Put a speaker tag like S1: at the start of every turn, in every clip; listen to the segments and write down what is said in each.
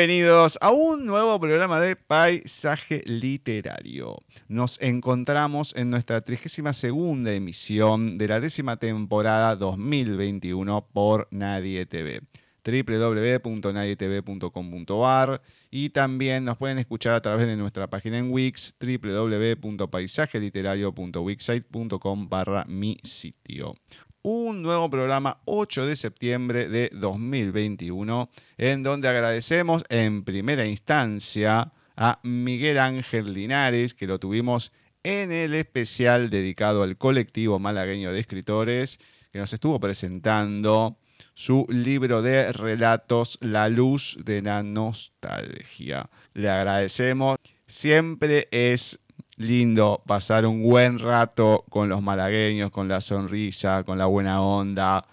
S1: Bienvenidos a un nuevo programa de Paisaje Literario. Nos encontramos en nuestra 32 emisión de la décima temporada 2021 por Nadie TV www.nadietv.com.ar y también nos pueden escuchar a través de nuestra página en Wix www.paisajeliterario.wixsite.com barra mi sitio un nuevo programa 8 de septiembre de 2021, en donde agradecemos en primera instancia a Miguel Ángel Linares, que lo tuvimos en el especial dedicado al colectivo malagueño de escritores, que nos estuvo presentando su libro de relatos La luz de la nostalgia. Le agradecemos. Siempre es lindo pasar un buen rato con los malagueños, con la sonrisa, con la buena onda.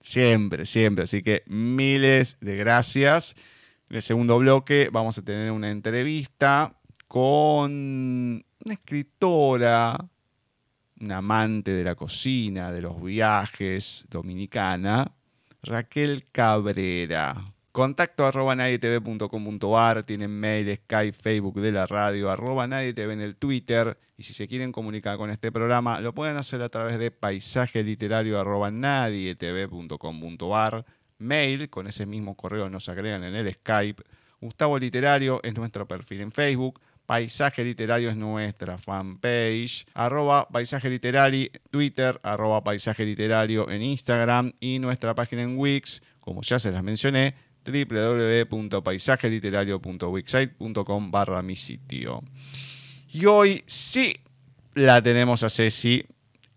S1: Siempre, siempre. Así que miles de gracias. En el segundo bloque vamos a tener una entrevista con una escritora, una amante de la cocina, de los viajes, dominicana, Raquel Cabrera. Contacto arroba tienen mail, Skype, Facebook de la radio, arroba nadietv en el Twitter. Y si se quieren comunicar con este programa, lo pueden hacer a través de paisaje literario. Mail, con ese mismo correo nos agregan en el Skype. Gustavo Literario es nuestro perfil en Facebook. Paisaje Literario es nuestra fanpage, arroba paisaje literario, Twitter, paisaje literario en Instagram y nuestra página en Wix, como ya se las mencioné, www.paisajeliterario.wixsite.com barra mi sitio. Y hoy sí la tenemos a Ceci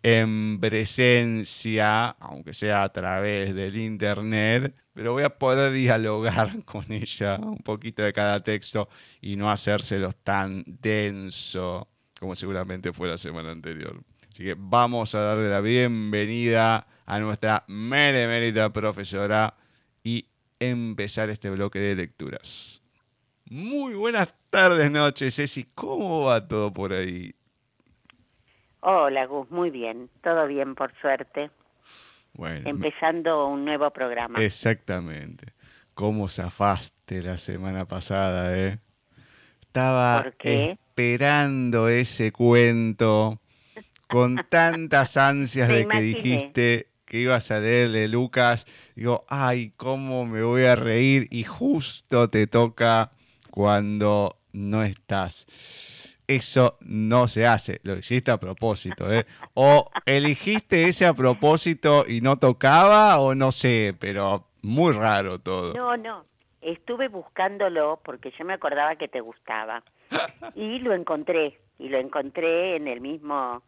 S1: en presencia, aunque sea a través del internet, pero voy a poder dialogar con ella un poquito de cada texto y no hacérselos tan denso como seguramente fue la semana anterior. Así que vamos a darle la bienvenida a nuestra meremérita profesora empezar este bloque de lecturas. Muy buenas tardes, noches, Ceci. ¿Cómo va todo por ahí?
S2: Hola, Gus, muy bien. Todo bien, por suerte.
S1: Bueno.
S2: Empezando un nuevo programa.
S1: Exactamente. ¿Cómo zafaste la semana pasada, eh? Estaba esperando ese cuento con tantas ansias de que dijiste que ibas a leerle Lucas. Digo, ay, cómo me voy a reír y justo te toca cuando no estás. Eso no se hace, lo hiciste a propósito, ¿eh? O elegiste ese a propósito y no tocaba, o no sé, pero muy raro todo.
S2: No, no, estuve buscándolo porque yo me acordaba que te gustaba y lo encontré, y lo encontré en el mismo,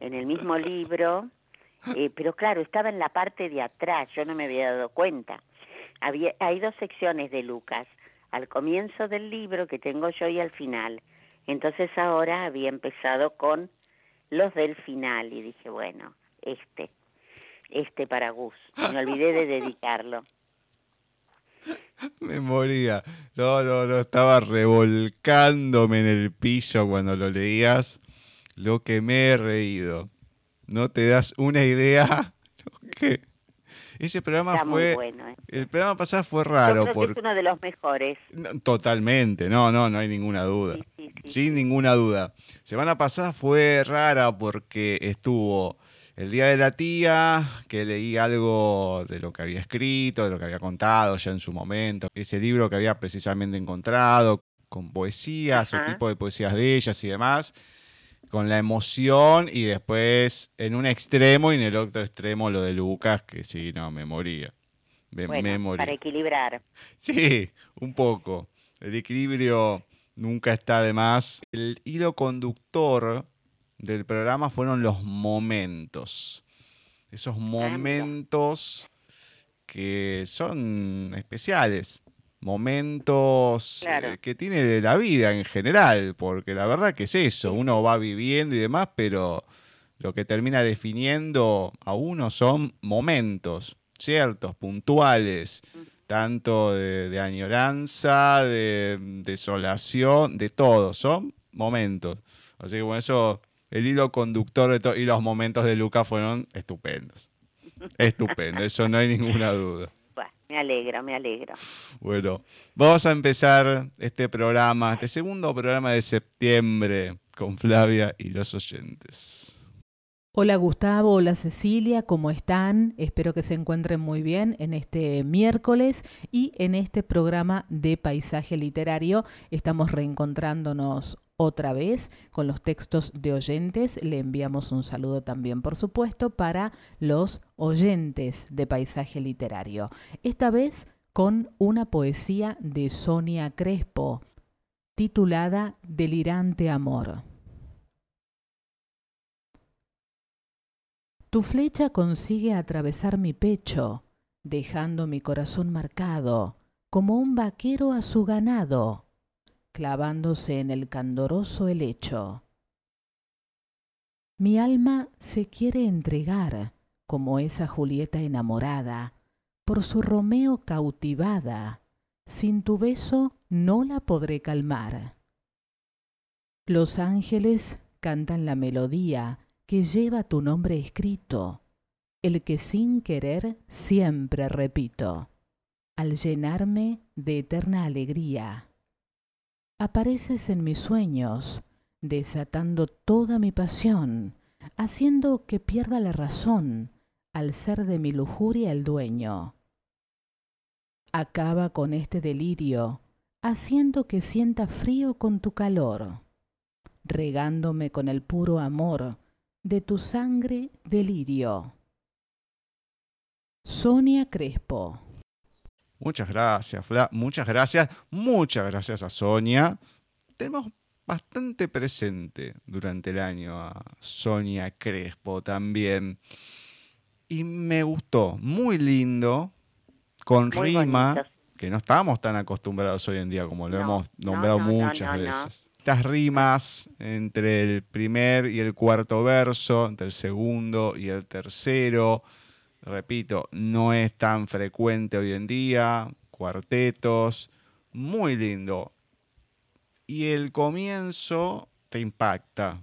S2: en el mismo libro, eh, pero claro, estaba en la parte de atrás, yo no me había dado cuenta. Había, hay dos secciones de Lucas, al comienzo del libro que tengo yo y al final. Entonces ahora había empezado con los del final y dije, bueno, este, este para Gus. Me olvidé de dedicarlo.
S1: Me moría. No, no, no, estaba revolcándome en el piso cuando lo leías. Lo que me he reído. No te das una idea que ese programa fue.
S2: ¿eh?
S1: El programa pasado fue raro.
S2: Yo es uno de los mejores.
S1: totalmente, no, no, no hay ninguna duda. Sin ninguna duda. Semana pasada fue rara porque estuvo el día de la tía, que leí algo de lo que había escrito, de lo que había contado ya en su momento. Ese libro que había precisamente encontrado, con poesías, o tipo de poesías de ellas y demás con la emoción y después en un extremo y en el otro extremo lo de Lucas, que sí, no, me moría.
S2: Me, Para equilibrar.
S1: Sí, un poco. El equilibrio nunca está de más. El hilo conductor del programa fueron los momentos. Esos momentos que son especiales momentos eh, que tiene la vida en general, porque la verdad que es eso, uno va viviendo y demás, pero lo que termina definiendo a uno son momentos ciertos, puntuales, tanto de, añoranza, de desolación, de todo, son momentos. Así que bueno, eso, el hilo conductor de todo, y los momentos de Luca fueron estupendos. Estupendo, eso no hay ninguna duda.
S2: Me alegro, me alegro.
S1: Bueno, vamos a empezar este programa, este segundo programa de septiembre con Flavia y los oyentes.
S3: Hola Gustavo, hola Cecilia, ¿cómo están? Espero que se encuentren muy bien en este miércoles y en este programa de paisaje literario. Estamos reencontrándonos otra vez con los textos de oyentes. Le enviamos un saludo también, por supuesto, para los oyentes de paisaje literario. Esta vez con una poesía de Sonia Crespo, titulada Delirante Amor. Tu flecha consigue atravesar mi pecho, dejando mi corazón marcado, como un vaquero a su ganado clavándose en el candoroso helecho. Mi alma se quiere entregar, como esa Julieta enamorada, por su Romeo cautivada, sin tu beso no la podré calmar. Los ángeles cantan la melodía que lleva tu nombre escrito, el que sin querer siempre repito, al llenarme de eterna alegría apareces en mis sueños, desatando toda mi pasión, haciendo que pierda la razón al ser de mi lujuria el dueño. Acaba con este delirio, haciendo que sienta frío con tu calor, regándome con el puro amor de tu sangre delirio. Sonia Crespo
S1: Muchas gracias, Fla. Muchas gracias. Muchas gracias a Sonia. Tenemos bastante presente durante el año a Sonia Crespo también. Y me gustó, muy lindo, con
S2: Muy
S1: rima, que no estábamos tan acostumbrados hoy en día como lo
S2: No,
S1: hemos
S2: no,
S1: nombrado
S2: no, no,
S1: muchas veces. Estas rimas entre el primer y el cuarto verso, entre el segundo y el tercero, repito, no es tan frecuente hoy en día, cuartetos, muy lindo. Y el comienzo te impacta.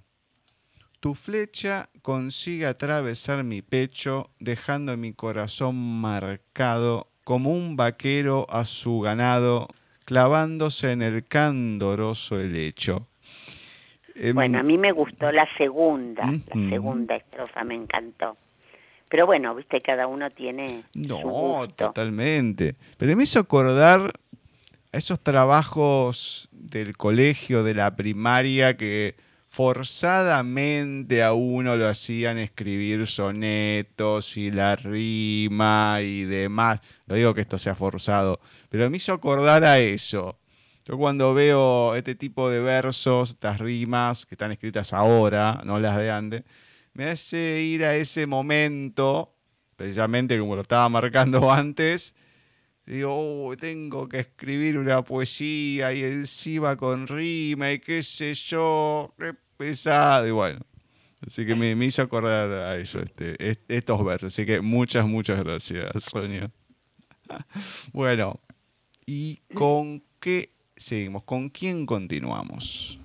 S1: Tu flecha consigue atravesar mi pecho, dejando mi corazón marcado como un vaquero a su ganado, clavándose en el candoroso helecho. Em,
S2: Bueno, a mí me gustó la segunda, la segunda estrofa me encantó. Pero bueno, viste, cada uno tiene su
S1: No,
S2: gusto.
S1: totalmente. Pero me hizo acordar a esos trabajos del colegio, de la primaria, que forzadamente a uno lo hacían escribir sonetos y la rima y demás. No digo que esto sea forzado, pero me hizo acordar a eso. Yo cuando veo este tipo de versos, estas rimas que están escritas ahora, no las de antes, me hace ir a ese momento, precisamente como lo estaba marcando antes, digo, "Oh, tengo que escribir una poesía y encima con rima y qué sé yo, qué pesado, y bueno. Así que me, hizo acordar a eso, este, est- estos versos. Así que muchas, muchas gracias, Sonia. Bueno, ¿y con qué seguimos? ¿Con quién continuamos?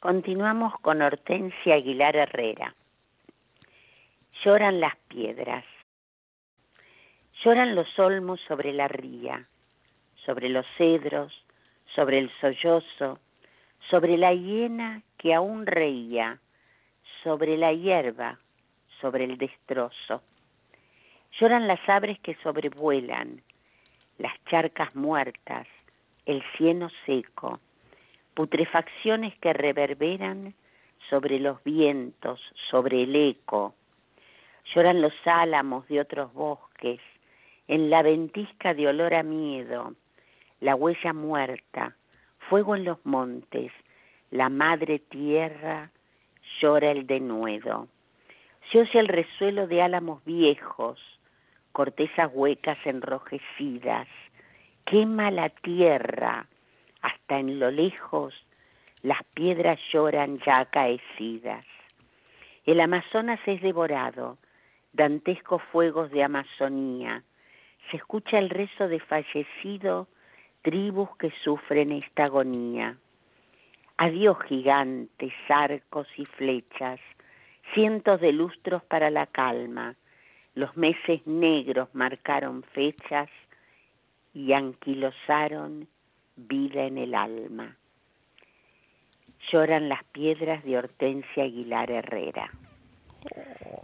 S2: Continuamos con Hortensia Aguilar Herrera. Lloran las piedras. Lloran los olmos sobre la ría, sobre los cedros, sobre el sollozo, sobre la hiena que aún reía, sobre la hierba, sobre el destrozo. Lloran las aves que sobrevuelan, las charcas muertas, el cieno seco, putrefacciones que reverberan sobre los vientos, sobre el eco. Lloran los álamos de otros bosques, en la ventisca de olor a miedo, la huella muerta, fuego en los montes, la madre tierra llora el denuedo. Se oye el resuelo de álamos viejos, cortezas huecas enrojecidas, quema la tierra, hasta en lo lejos las piedras lloran ya acaecidas. El Amazonas es devorado, dantescos fuegos de Amazonía. Se escucha el rezo de fallecido, tribus que sufren esta agonía. Adiós gigantes, arcos y flechas, cientos de lustros para la calma. Los meses negros marcaron fechas y anquilosaron vida en el alma. Lloran las piedras de Hortensia Aguilar Herrera.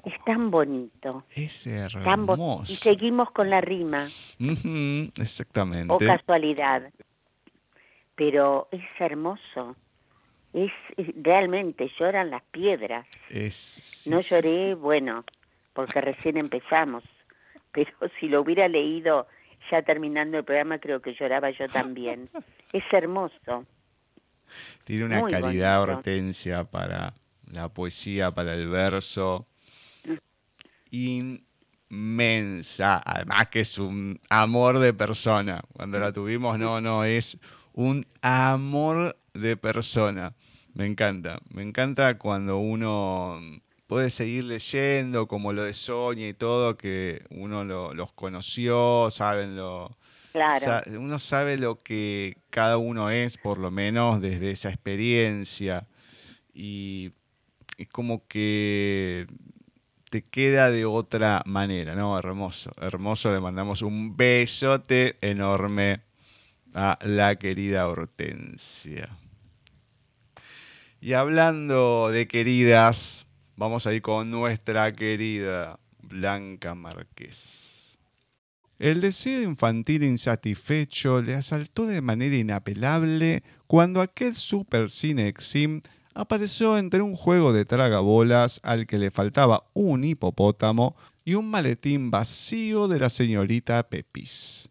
S2: Es tan bonito.
S1: Es
S2: tan bo-
S1: hermoso.
S2: y seguimos con la rima,
S1: exactamente.
S2: o casualidad. Pero es hermoso. Es, es- realmente lloran las piedras.
S1: Es- sí,
S2: No
S1: sí,
S2: lloré, bueno, porque recién empezamos. Pero si lo hubiera leído ya terminando el programa, creo que lloraba yo también. Es hermoso.
S1: Tiene una
S2: Muy
S1: calidad
S2: bonito.
S1: hortensia para la poesía, para el verso. Inmensa. Además que es un amor de persona. Cuando la tuvimos, no, no, es un amor de persona. Me encanta. Me encanta cuando uno puede seguir leyendo, como lo de Sonia y todo, que uno lo- los conoció, saben lo,
S2: Claro.
S1: Sa- uno sabe lo que cada uno es, por lo menos desde esa experiencia. Y es como que te queda de otra manera, ¿no? Hermoso, hermoso. Le mandamos un besote enorme a la querida Hortensia. Y hablando de queridas, vamos a ir con nuestra querida Blanca Márquez. El deseo infantil insatisfecho le asaltó de manera inapelable cuando aquel Super Cinexim apareció entre un juego de tragabolas al que le faltaba un hipopótamo y un maletín vacío de la señorita Pepis.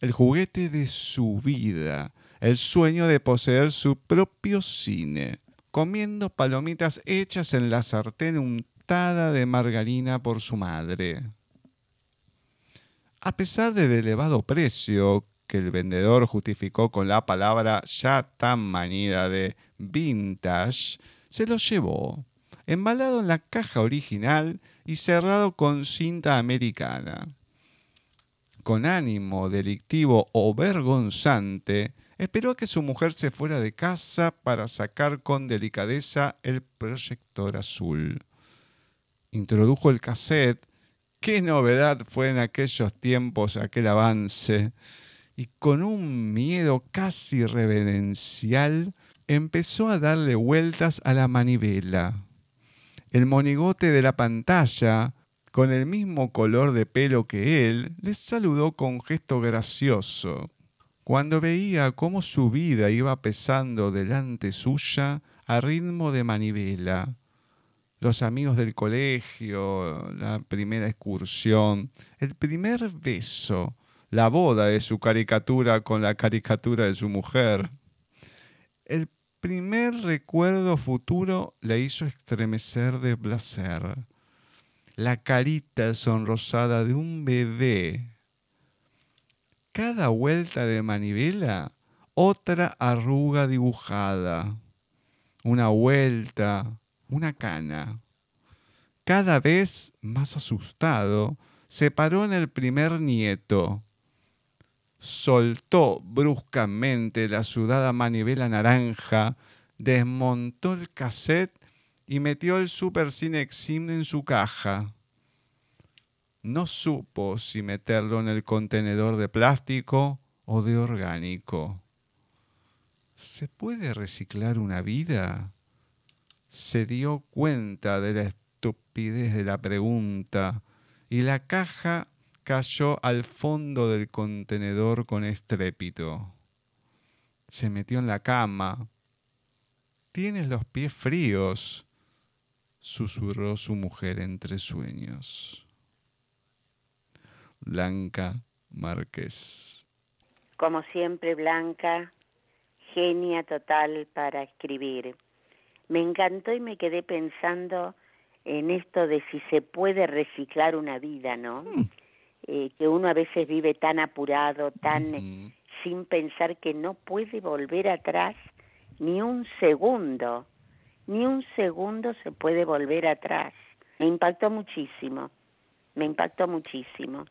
S1: El juguete de su vida, el sueño de poseer su propio cine, comiendo palomitas hechas en la sartén untada de margarina por su madre. A pesar del elevado precio que el vendedor justificó con la palabra ya tan manida de vintage, se lo llevó, embalado en la caja original y cerrado con cinta americana. Con ánimo delictivo o vergonzante, esperó que su mujer se fuera de casa para sacar con delicadeza el proyector azul. Introdujo el cassette. Qué novedad fue en aquellos tiempos aquel avance. Y con un miedo casi reverencial empezó a darle vueltas a la manivela. El monigote de la pantalla, con el mismo color de pelo que él, le saludó con gesto gracioso. Cuando veía cómo su vida iba pesando delante suya a ritmo de manivela, los amigos del colegio, la primera excursión, el primer beso, la boda de su caricatura con la caricatura de su mujer. El primer recuerdo futuro le hizo estremecer de placer. La carita sonrosada de un bebé. Cada vuelta de manivela, otra arruga dibujada. Una vuelta, una cana. Cada vez más asustado, se paró en el primer nieto soltó bruscamente la sudada manivela naranja, desmontó el cassette y metió el Super Cinexim en su caja. No supo si meterlo en el contenedor de plástico o de orgánico. ¿Se puede reciclar una vida? Se dio cuenta de la estupidez de la pregunta y la caja cayó al fondo del contenedor con estrépito. Se metió en la cama. Tienes los pies fríos, susurró su mujer entre sueños. Blanca Márquez.
S2: Como siempre, Blanca, genia total para escribir. Me encantó y me quedé pensando en esto de si se puede reciclar una vida, ¿no? Hmm. Eh, que uno a veces vive tan apurado, tan sin pensar que no puede volver atrás ni un segundo, ni un segundo se puede volver atrás. Me impactó muchísimo, me impactó muchísimo.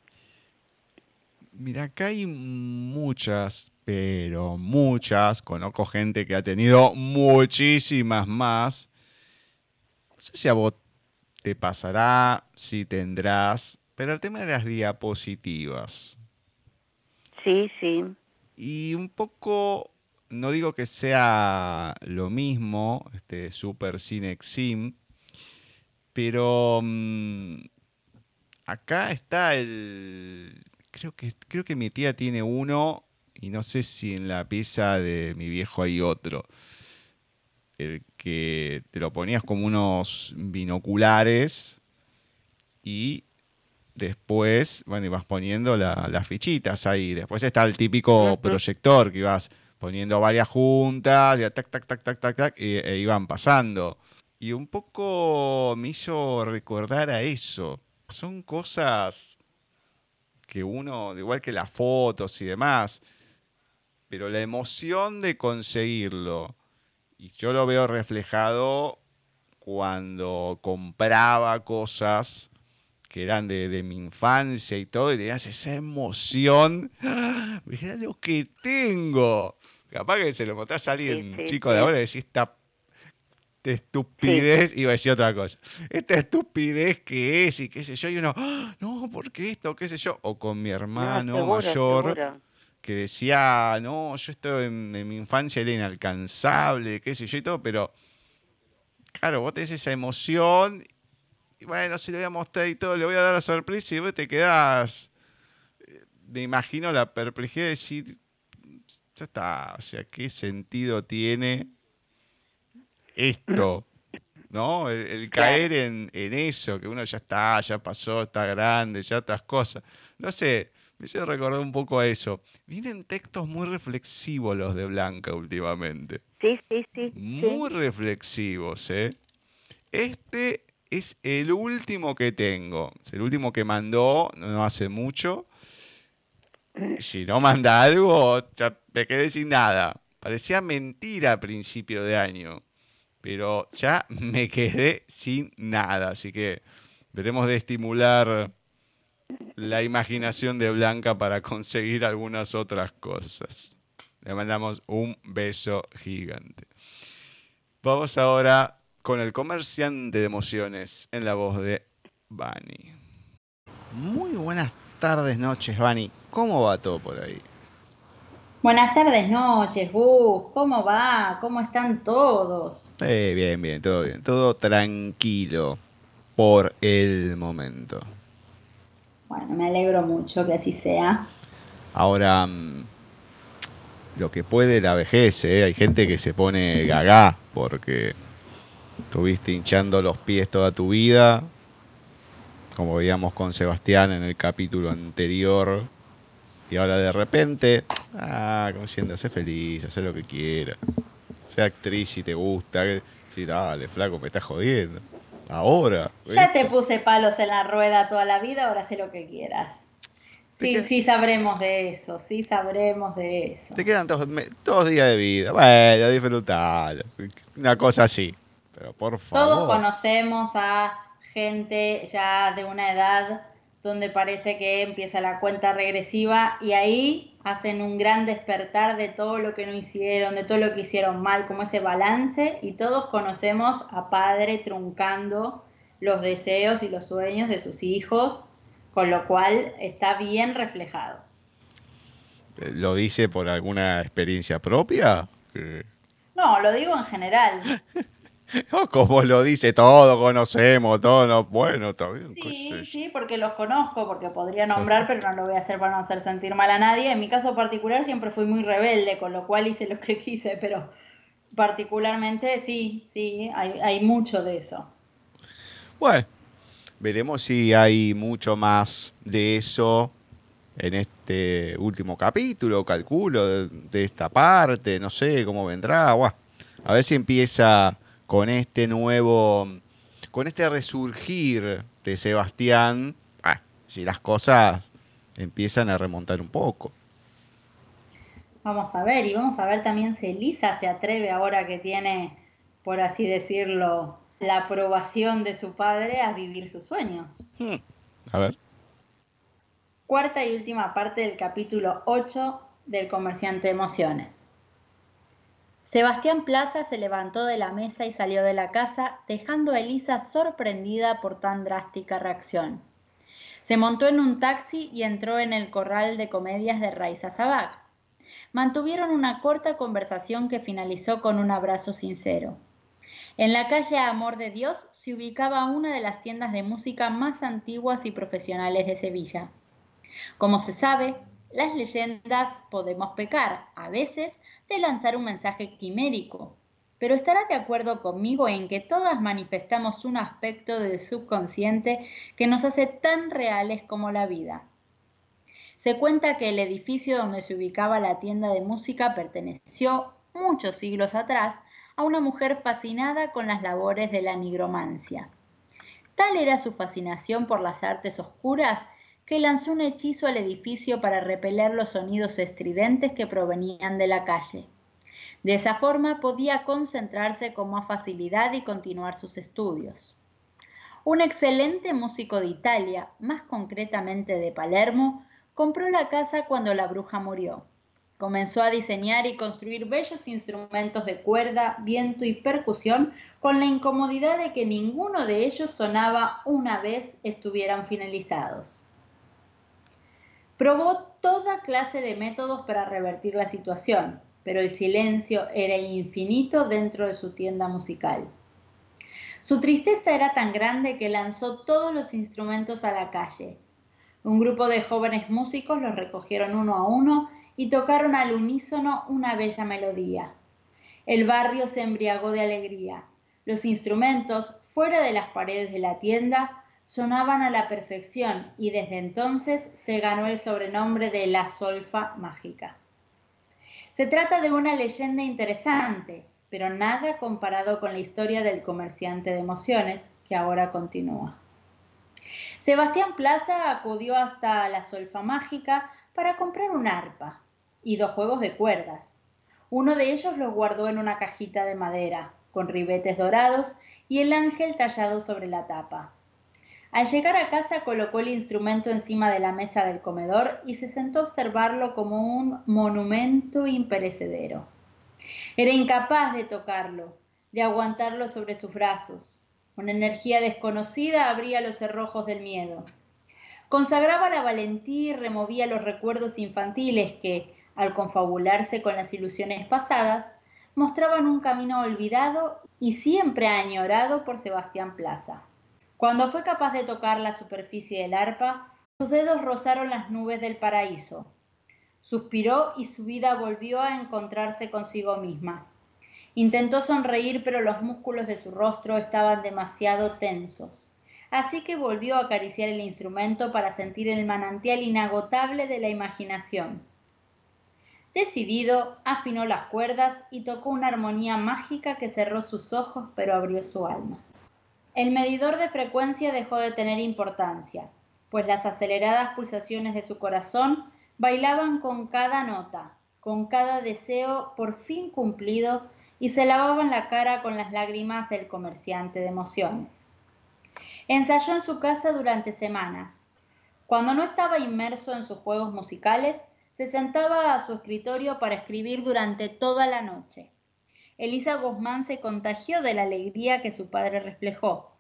S1: Mira, acá hay muchas, pero muchas, conozco gente que ha tenido muchísimas más. No sé si a vos te pasará, si tendrás pero el tema de las diapositivas.
S2: Sí, sí.
S1: Y un poco, no digo que sea lo mismo, este Super Cinexim, pero mm, acá está el. Creo que, creo que mi tía tiene uno y no sé si en la pieza de mi viejo hay otro. El que te lo ponías como unos binoculares y Después, bueno, ibas poniendo las fichitas ahí. Después está el típico proyector que ibas poniendo varias juntas, ya tac, tac, tac, tac, tac, tac, y, e iban pasando. Y un poco me hizo recordar a eso. Son cosas que uno, igual que las fotos y demás, pero la emoción de conseguirlo, y yo lo veo reflejado cuando compraba cosas que eran de, mi infancia y todo, y tenías esa emoción. Mirá lo que tengo. Capaz que se lo mostrás a alguien chico de ahora y decís, esta estupidez, iba a decir otra cosa. Esta estupidez que es y qué sé yo, y uno, ah, no, ¿por qué esto? ¿Qué sé yo? O con mi hermano mayor. Que decía, no, yo estoy en, en mi infancia era inalcanzable, qué sé yo y todo, pero claro, vos tenés esa emoción bueno, si le voy a mostrar y todo, le voy a dar la sorpresa y vos te quedás. Me imagino la perplejidad de decir, ya está, o sea, ¿qué sentido tiene esto? ¿No? El, caer en, eso, que uno ya está, ya pasó, está grande, ya otras cosas. No sé, Me hizo recordar un poco a eso. Vienen textos muy reflexivos los de Blanca últimamente.
S2: Sí, sí, sí.
S1: Muy reflexivos, ¿eh? Este es el último que tengo. Es el último que mandó, no hace mucho. Si no manda algo, ya me quedé sin nada. Parecía mentira a principio de año. Pero ya me quedé sin nada. Así que veremos de estimular la imaginación de Blanca para conseguir algunas otras cosas. Le mandamos un beso gigante. Vamos ahora con el comerciante de emociones en la voz de Bani. Muy buenas tardes, noches, Bani. ¿Cómo va todo por ahí?
S4: Buenas tardes, noches, Gus. ¿Cómo va? ¿Cómo están todos?
S1: Eh, bien, bien, todo bien. Todo tranquilo por el momento.
S4: Bueno, me alegro mucho que así sea.
S1: Ahora, mm, lo que puede la vejez, ¿eh? hay gente que se pone gaga porque Estuviste hinchando los pies toda tu vida, como veíamos con Sebastián en el capítulo anterior. Y ahora de repente, ah, como diciendo, sé feliz, haz lo que quieras. Sea actriz si te gusta. Sí, dale, flaco, me estás jodiendo. Ahora.
S4: Ya te puse palos en la rueda toda la vida, ahora sé lo que quieras. Sí, sí sabremos de eso, sí sabremos de eso.
S1: Te quedan dos, días de vida. Bueno, disfrutar. Una cosa así. Pero por favor.
S4: Todos conocemos a gente ya de una edad donde parece que empieza la cuenta regresiva y ahí hacen un gran despertar de todo lo que no hicieron, de todo lo que hicieron mal, como ese balance y todos conocemos a padre truncando los deseos y los sueños de sus hijos, con lo cual está bien reflejado.
S1: ¿Lo dice por alguna experiencia propia?
S4: No, lo digo en general.
S1: Como lo dice, todo conocemos, todo no, bueno, bien.
S4: Sí, sí, porque los conozco, porque podría nombrar, pero no lo voy a hacer para no hacer sentir mal a nadie. En mi caso particular siempre fui muy rebelde, con lo cual hice lo que quise, pero particularmente sí, sí, hay, hay mucho de eso.
S1: Bueno, veremos si hay mucho más de eso en este último capítulo, calculo, de, de esta parte, no sé cómo vendrá. a ver si empieza con este nuevo, con este resurgir de Sebastián, ah, si las cosas empiezan a remontar un poco.
S4: Vamos a ver, y vamos a ver también si Elisa se atreve ahora que tiene, por así decirlo, la aprobación de su padre a vivir sus sueños.
S1: Hmm. A ver.
S4: Cuarta y última parte del capítulo 8 del Comerciante de Emociones. Sebastián Plaza se levantó de la mesa y salió de la casa, dejando a Elisa sorprendida por tan drástica reacción. Se montó en un taxi y entró en el corral de comedias de Raiza Sabag. Mantuvieron una corta conversación que finalizó con un abrazo sincero. En la calle Amor de Dios se ubicaba una de las tiendas de música más antiguas y profesionales de Sevilla. Como se sabe, las leyendas podemos pecar, a veces de lanzar un mensaje quimérico, pero estará de acuerdo conmigo en que todas manifestamos un aspecto del subconsciente que nos hace tan reales como la vida. Se cuenta que el edificio donde se ubicaba la tienda de música perteneció muchos siglos atrás a una mujer fascinada con las labores de la nigromancia. Tal era su fascinación por las artes oscuras que lanzó un hechizo al edificio para repeler los sonidos estridentes que provenían de la calle. De esa forma podía concentrarse con más facilidad y continuar sus estudios. Un excelente músico de Italia, más concretamente de Palermo, compró la casa cuando la bruja murió. Comenzó a diseñar y construir bellos instrumentos de cuerda, viento y percusión con la incomodidad de que ninguno de ellos sonaba una vez estuvieran finalizados. Probó toda clase de métodos para revertir la situación, pero el silencio era infinito dentro de su tienda musical. Su tristeza era tan grande que lanzó todos los instrumentos a la calle. Un grupo de jóvenes músicos los recogieron uno a uno y tocaron al unísono una bella melodía. El barrio se embriagó de alegría. Los instrumentos, fuera de las paredes de la tienda, sonaban a la perfección y desde entonces se ganó el sobrenombre de la solfa mágica. Se trata de una leyenda interesante, pero nada comparado con la historia del comerciante de emociones que ahora continúa. Sebastián Plaza acudió hasta la solfa mágica para comprar un arpa y dos juegos de cuerdas. Uno de ellos lo guardó en una cajita de madera, con ribetes dorados y el ángel tallado sobre la tapa. Al llegar a casa colocó el instrumento encima de la mesa del comedor y se sentó a observarlo como un monumento imperecedero. Era incapaz de tocarlo, de aguantarlo sobre sus brazos. Una energía desconocida abría los cerrojos del miedo. Consagraba la valentía y removía los recuerdos infantiles que, al confabularse con las ilusiones pasadas, mostraban un camino olvidado y siempre añorado por Sebastián Plaza. Cuando fue capaz de tocar la superficie del arpa, sus dedos rozaron las nubes del paraíso. Suspiró y su vida volvió a encontrarse consigo misma. Intentó sonreír, pero los músculos de su rostro estaban demasiado tensos. Así que volvió a acariciar el instrumento para sentir el manantial inagotable de la imaginación. Decidido, afinó las cuerdas y tocó una armonía mágica que cerró sus ojos pero abrió su alma. El medidor de frecuencia dejó de tener importancia, pues las aceleradas pulsaciones de su corazón bailaban con cada nota, con cada deseo por fin cumplido y se lavaban la cara con las lágrimas del comerciante de emociones. Ensayó en su casa durante semanas. Cuando no estaba inmerso en sus juegos musicales, se sentaba a su escritorio para escribir durante toda la noche. Elisa Guzmán se contagió de la alegría que su padre reflejó.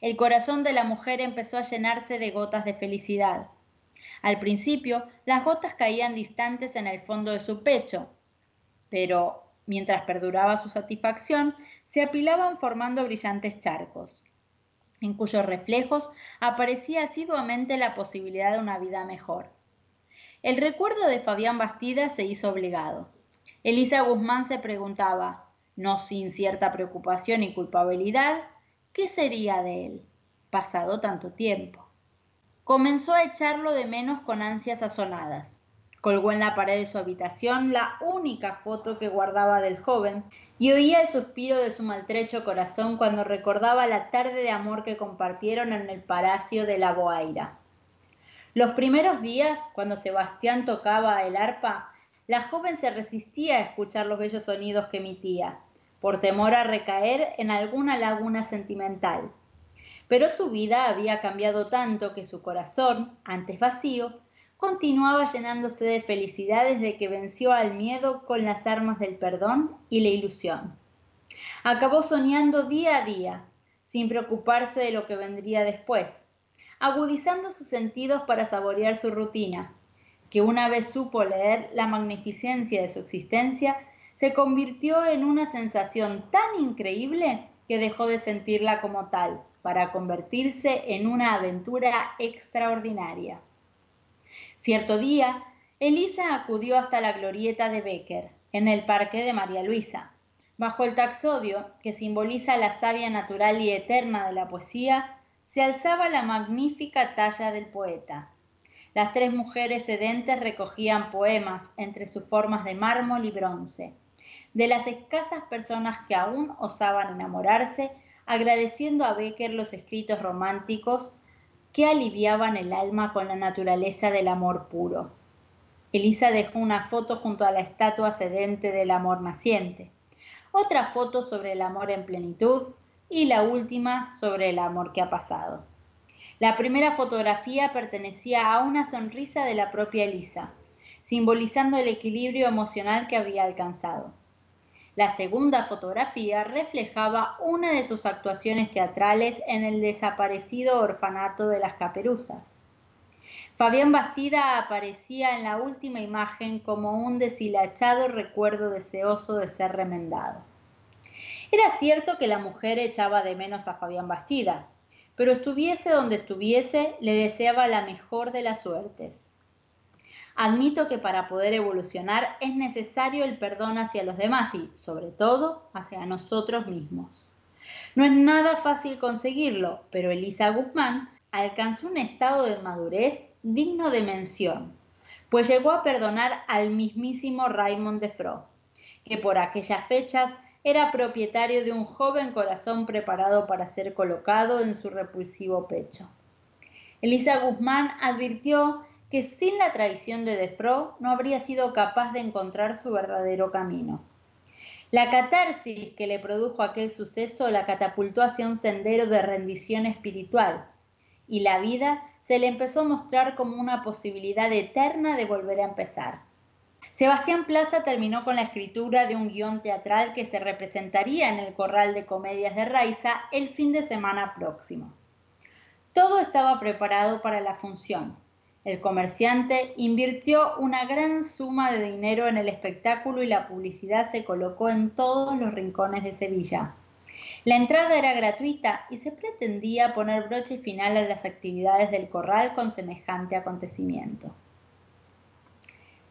S4: El corazón de la mujer empezó a llenarse de gotas de felicidad. Al principio, las gotas caían distantes en el fondo de su pecho, pero mientras perduraba su satisfacción, se apilaban formando brillantes charcos, en cuyos reflejos aparecía asiduamente la posibilidad de una vida mejor. El recuerdo de Fabián Bastida se hizo obligado. Elisa Guzmán se preguntaba, no sin cierta preocupación y culpabilidad, ¿qué sería de él, pasado tanto tiempo? Comenzó a echarlo de menos con ansias asonadas. Colgó en la pared de su habitación la única foto que guardaba del joven y oía el suspiro de su maltrecho corazón cuando recordaba la tarde de amor que compartieron en el palacio de la Boaira. Los primeros días, cuando Sebastián tocaba el arpa, la joven se resistía a escuchar los bellos sonidos que emitía, por temor a recaer en alguna laguna sentimental. Pero su vida había cambiado tanto que su corazón, antes vacío, continuaba llenándose de felicidad desde que venció al miedo con las armas del perdón y la ilusión. Acabó soñando día a día, sin preocuparse de lo que vendría después, agudizando sus sentidos para saborear su rutina, que una vez supo leer la magnificencia de su existencia, se convirtió en una sensación tan increíble que dejó de sentirla como tal, para convertirse en una aventura extraordinaria. Cierto día, Elisa acudió hasta la glorieta de Becker, en el parque de María Luisa. Bajo el taxodio, que simboliza la savia natural y eterna de la poesía, se alzaba la magnífica talla del poeta. Las tres mujeres sedentes recogían poemas entre sus formas de mármol y bronce, de las escasas personas que aún osaban enamorarse, agradeciendo a Becker los escritos románticos que aliviaban el alma con la naturaleza del amor puro. Elisa dejó una foto junto a la estatua sedente del amor naciente, otra foto sobre el amor en plenitud y la última sobre el amor que ha pasado. La primera fotografía pertenecía a una sonrisa de la propia Elisa, simbolizando el equilibrio emocional que había alcanzado. La segunda fotografía reflejaba una de sus actuaciones teatrales en el desaparecido orfanato de las Caperuzas. Fabián Bastida aparecía en la última imagen como un deshilachado recuerdo deseoso de ser remendado. Era cierto que la mujer echaba de menos a Fabián Bastida, pero estuviese donde estuviese, le deseaba la mejor de las suertes. Admito que para poder evolucionar es necesario el perdón hacia los demás y, sobre todo, hacia nosotros mismos. No es nada fácil conseguirlo, pero Elisa Guzmán alcanzó un estado de madurez digno de mención, pues llegó a perdonar al mismísimo Raymond de Fro, que por aquellas fechas era propietario de un joven corazón preparado para ser colocado en su repulsivo pecho. Elisa Guzmán advirtió que sin la traición de Defro no habría sido capaz de encontrar su verdadero camino. La catarsis que le produjo aquel suceso la catapultó hacia un sendero de rendición espiritual y la vida se le empezó a mostrar como una posibilidad eterna de volver a empezar. Sebastián Plaza terminó con la escritura de un guion teatral que se representaría en el Corral de Comedias de Raiza el fin de semana próximo. Todo estaba preparado para la función. El comerciante invirtió una gran suma de dinero en el espectáculo y la publicidad se colocó en todos los rincones de Sevilla. La entrada era gratuita y se pretendía poner broche final a las actividades del corral con semejante acontecimiento.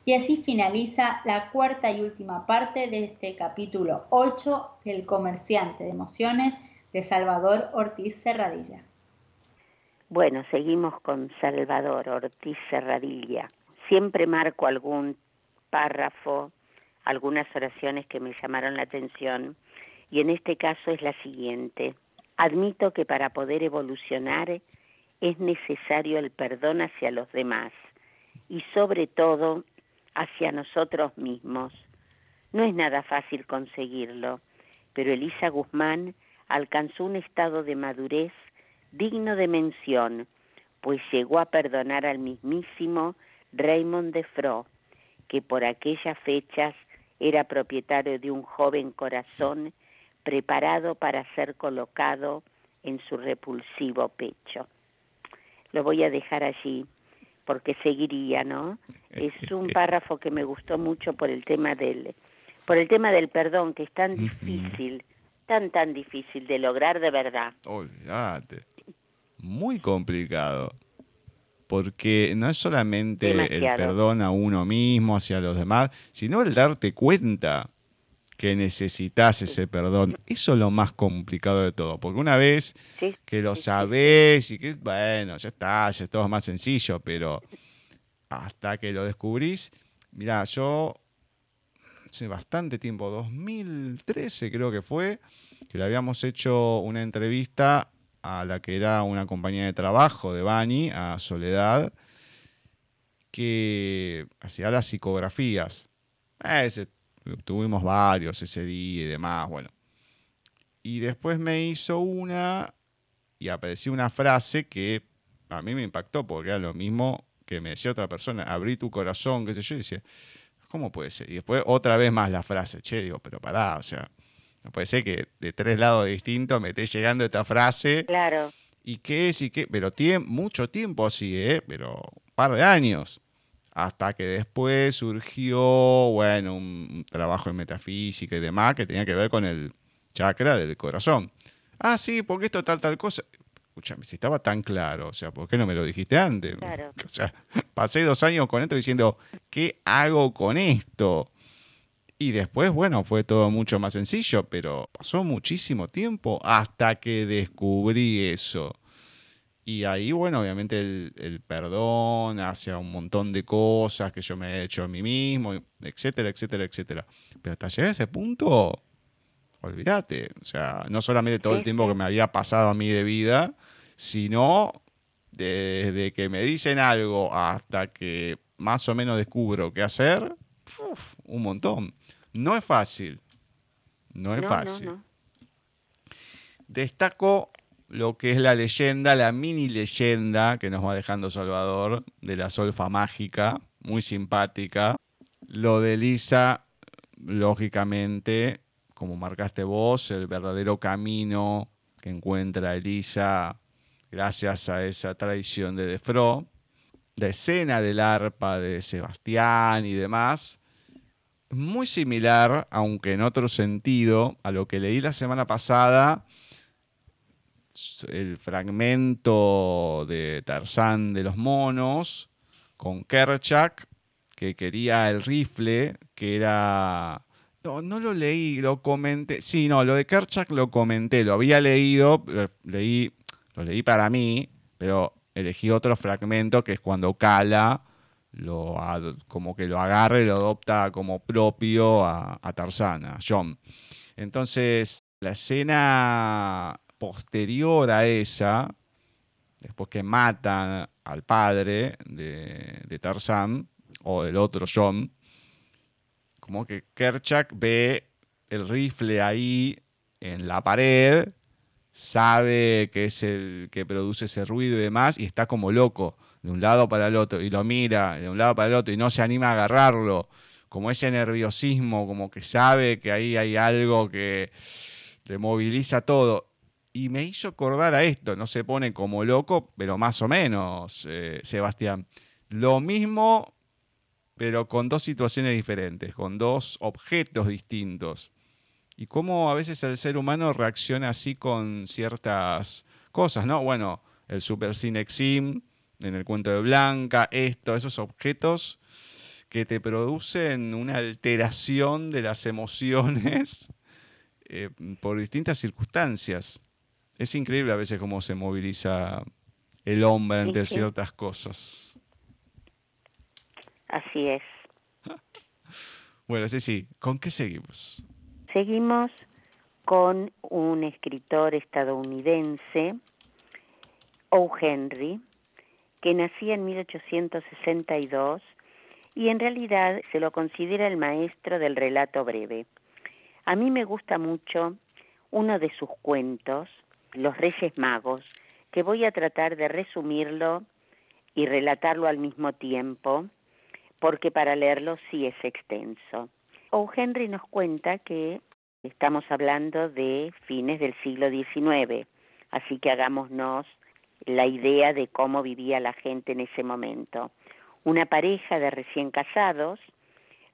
S4: Y así finaliza la cuarta y última parte de este capítulo 8 del comerciante de emociones de Salvador Ortiz Serradilla.
S2: Bueno, seguimos con Salvador Ortiz Serradilla. Siempre marco algún párrafo, algunas oraciones que me llamaron la atención y en este caso es la siguiente. Admito que para poder evolucionar es necesario el perdón hacia los demás y sobre todo hacia nosotros mismos. No es nada fácil conseguirlo, pero Elisa Guzmán alcanzó un estado de madurez digno de mención, pues llegó a perdonar al mismísimo Raymond de Fro, que por aquellas fechas era propietario de un joven corazón preparado para ser colocado en su repulsivo pecho. Lo voy a dejar allí porque seguiría, ¿no? Es un párrafo que me gustó mucho por el tema del por el tema del perdón que es tan difícil, tan tan difícil de lograr de verdad.
S1: Olvídate. Muy complicado. Porque no es solamente el perdón a uno mismo, hacia los demás, sino el darte cuenta que necesitas ese perdón. Eso es lo más complicado de todo, porque una vez que lo sabes y que, bueno, ya está, ya es todo más sencillo, pero hasta que lo descubrís, mira, yo hace bastante tiempo, 2013 creo que fue, que le habíamos hecho una entrevista a la que era una compañía de trabajo de Bani, a Soledad, que hacía las psicografías. Ese tuvimos varios ese día y demás, bueno. Y después me hizo una y apareció una frase que a mí me impactó porque era lo mismo que me decía otra persona, abrí tu corazón, qué sé yo, y decía, ¿cómo puede ser? Y después otra vez más la frase, che, digo, pero pará, o sea, no puede ser que de tres lados distintos me esté llegando esta frase.
S2: Claro.
S1: ¿Y qué es? ¿Y qué? Pero tiene mucho tiempo así, ¿eh? Pero un par de años hasta que después surgió, bueno, un trabajo en metafísica y demás que tenía que ver con el chakra del corazón. Ah, sí, porque esto tal, tal cosa. Escúchame, si estaba tan claro, o sea, ¿por qué no me lo dijiste antes?
S2: Claro.
S1: O sea, pasé dos años con esto diciendo, ¿qué hago con esto? Y después, bueno, fue todo mucho más sencillo, pero pasó muchísimo tiempo hasta que descubrí eso. Y ahí, bueno, obviamente el, perdón hacia un montón de cosas que yo me he hecho a mí mismo, etcétera, etcétera, etcétera. Pero hasta llegar a ese punto, olvídate. O sea, no solamente todo el tiempo que me había pasado a mí de vida, sino desde que me dicen algo hasta que más o menos descubro qué hacer, un montón. No es fácil. No es fácil. Destaco lo que es la leyenda, la mini leyenda que nos va dejando Salvador de la solfa mágica, muy simpática. Lo de Lisa, lógicamente, como marcaste vos, el verdadero camino que encuentra Elisa gracias a esa tradición de Defro, la escena del arpa de Sebastián y demás, muy similar, aunque en otro sentido, a lo que leí la semana pasada el fragmento de Tarzán de los monos con Kerchak, que quería el rifle, que era... No, no lo leí, lo comenté. Sí, no, lo de Kerchak lo comenté, lo había leído, leí, lo leí para mí, pero elegí otro fragmento que es cuando Kala lo, como que lo agarra y lo adopta como propio a, a Tarzán, a John. Entonces, la escena posterior a esa, después que matan al padre de, de Tarzán, o del otro John, como que Kerchak ve el rifle ahí en la pared, sabe que es el que produce ese ruido y demás, y está como loco de un lado para el otro, y lo mira de un lado para el otro, y no se anima a agarrarlo, como ese nerviosismo, como que sabe que ahí hay algo que le moviliza todo. Y me hizo acordar a esto, no se pone como loco, pero más o menos, eh, Sebastián. Lo mismo, pero con dos situaciones diferentes, con dos objetos distintos. Y cómo a veces el ser humano reacciona así con ciertas cosas, ¿no? Bueno, el Super Cinexim, en el cuento de Blanca, esto, esos objetos que te producen una alteración de las emociones eh, por distintas circunstancias. Es increíble a veces cómo se moviliza el hombre ante ciertas cosas.
S2: Así es.
S1: Bueno, sí, sí. ¿Con qué seguimos?
S2: Seguimos con un escritor estadounidense, O. Henry, que nacía en 1862 y en realidad se lo considera el maestro del relato breve. A mí me gusta mucho uno de sus cuentos, Los Reyes Magos, que voy a tratar de resumirlo y relatarlo al mismo tiempo, porque para leerlo sí es extenso. O. Henry nos cuenta que estamos hablando de fines del siglo XIX, así que hagámonos la idea de cómo vivía la gente en ese momento. Una pareja de recién casados,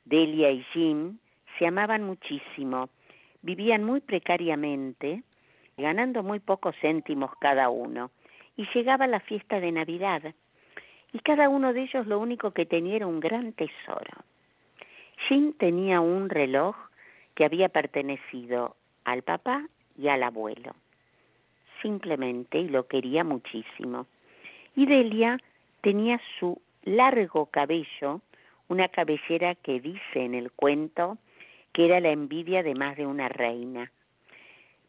S2: Delia y Jim, se amaban muchísimo, vivían muy precariamente, ganando muy pocos céntimos cada uno, y llegaba la fiesta de Navidad, y cada uno de ellos lo único que tenía era un gran tesoro. Jim tenía un reloj que había pertenecido al papá y al abuelo, simplemente, y lo quería muchísimo. Y Delia tenía su largo cabello, una cabellera que dice en el cuento que era la envidia de más de una reina.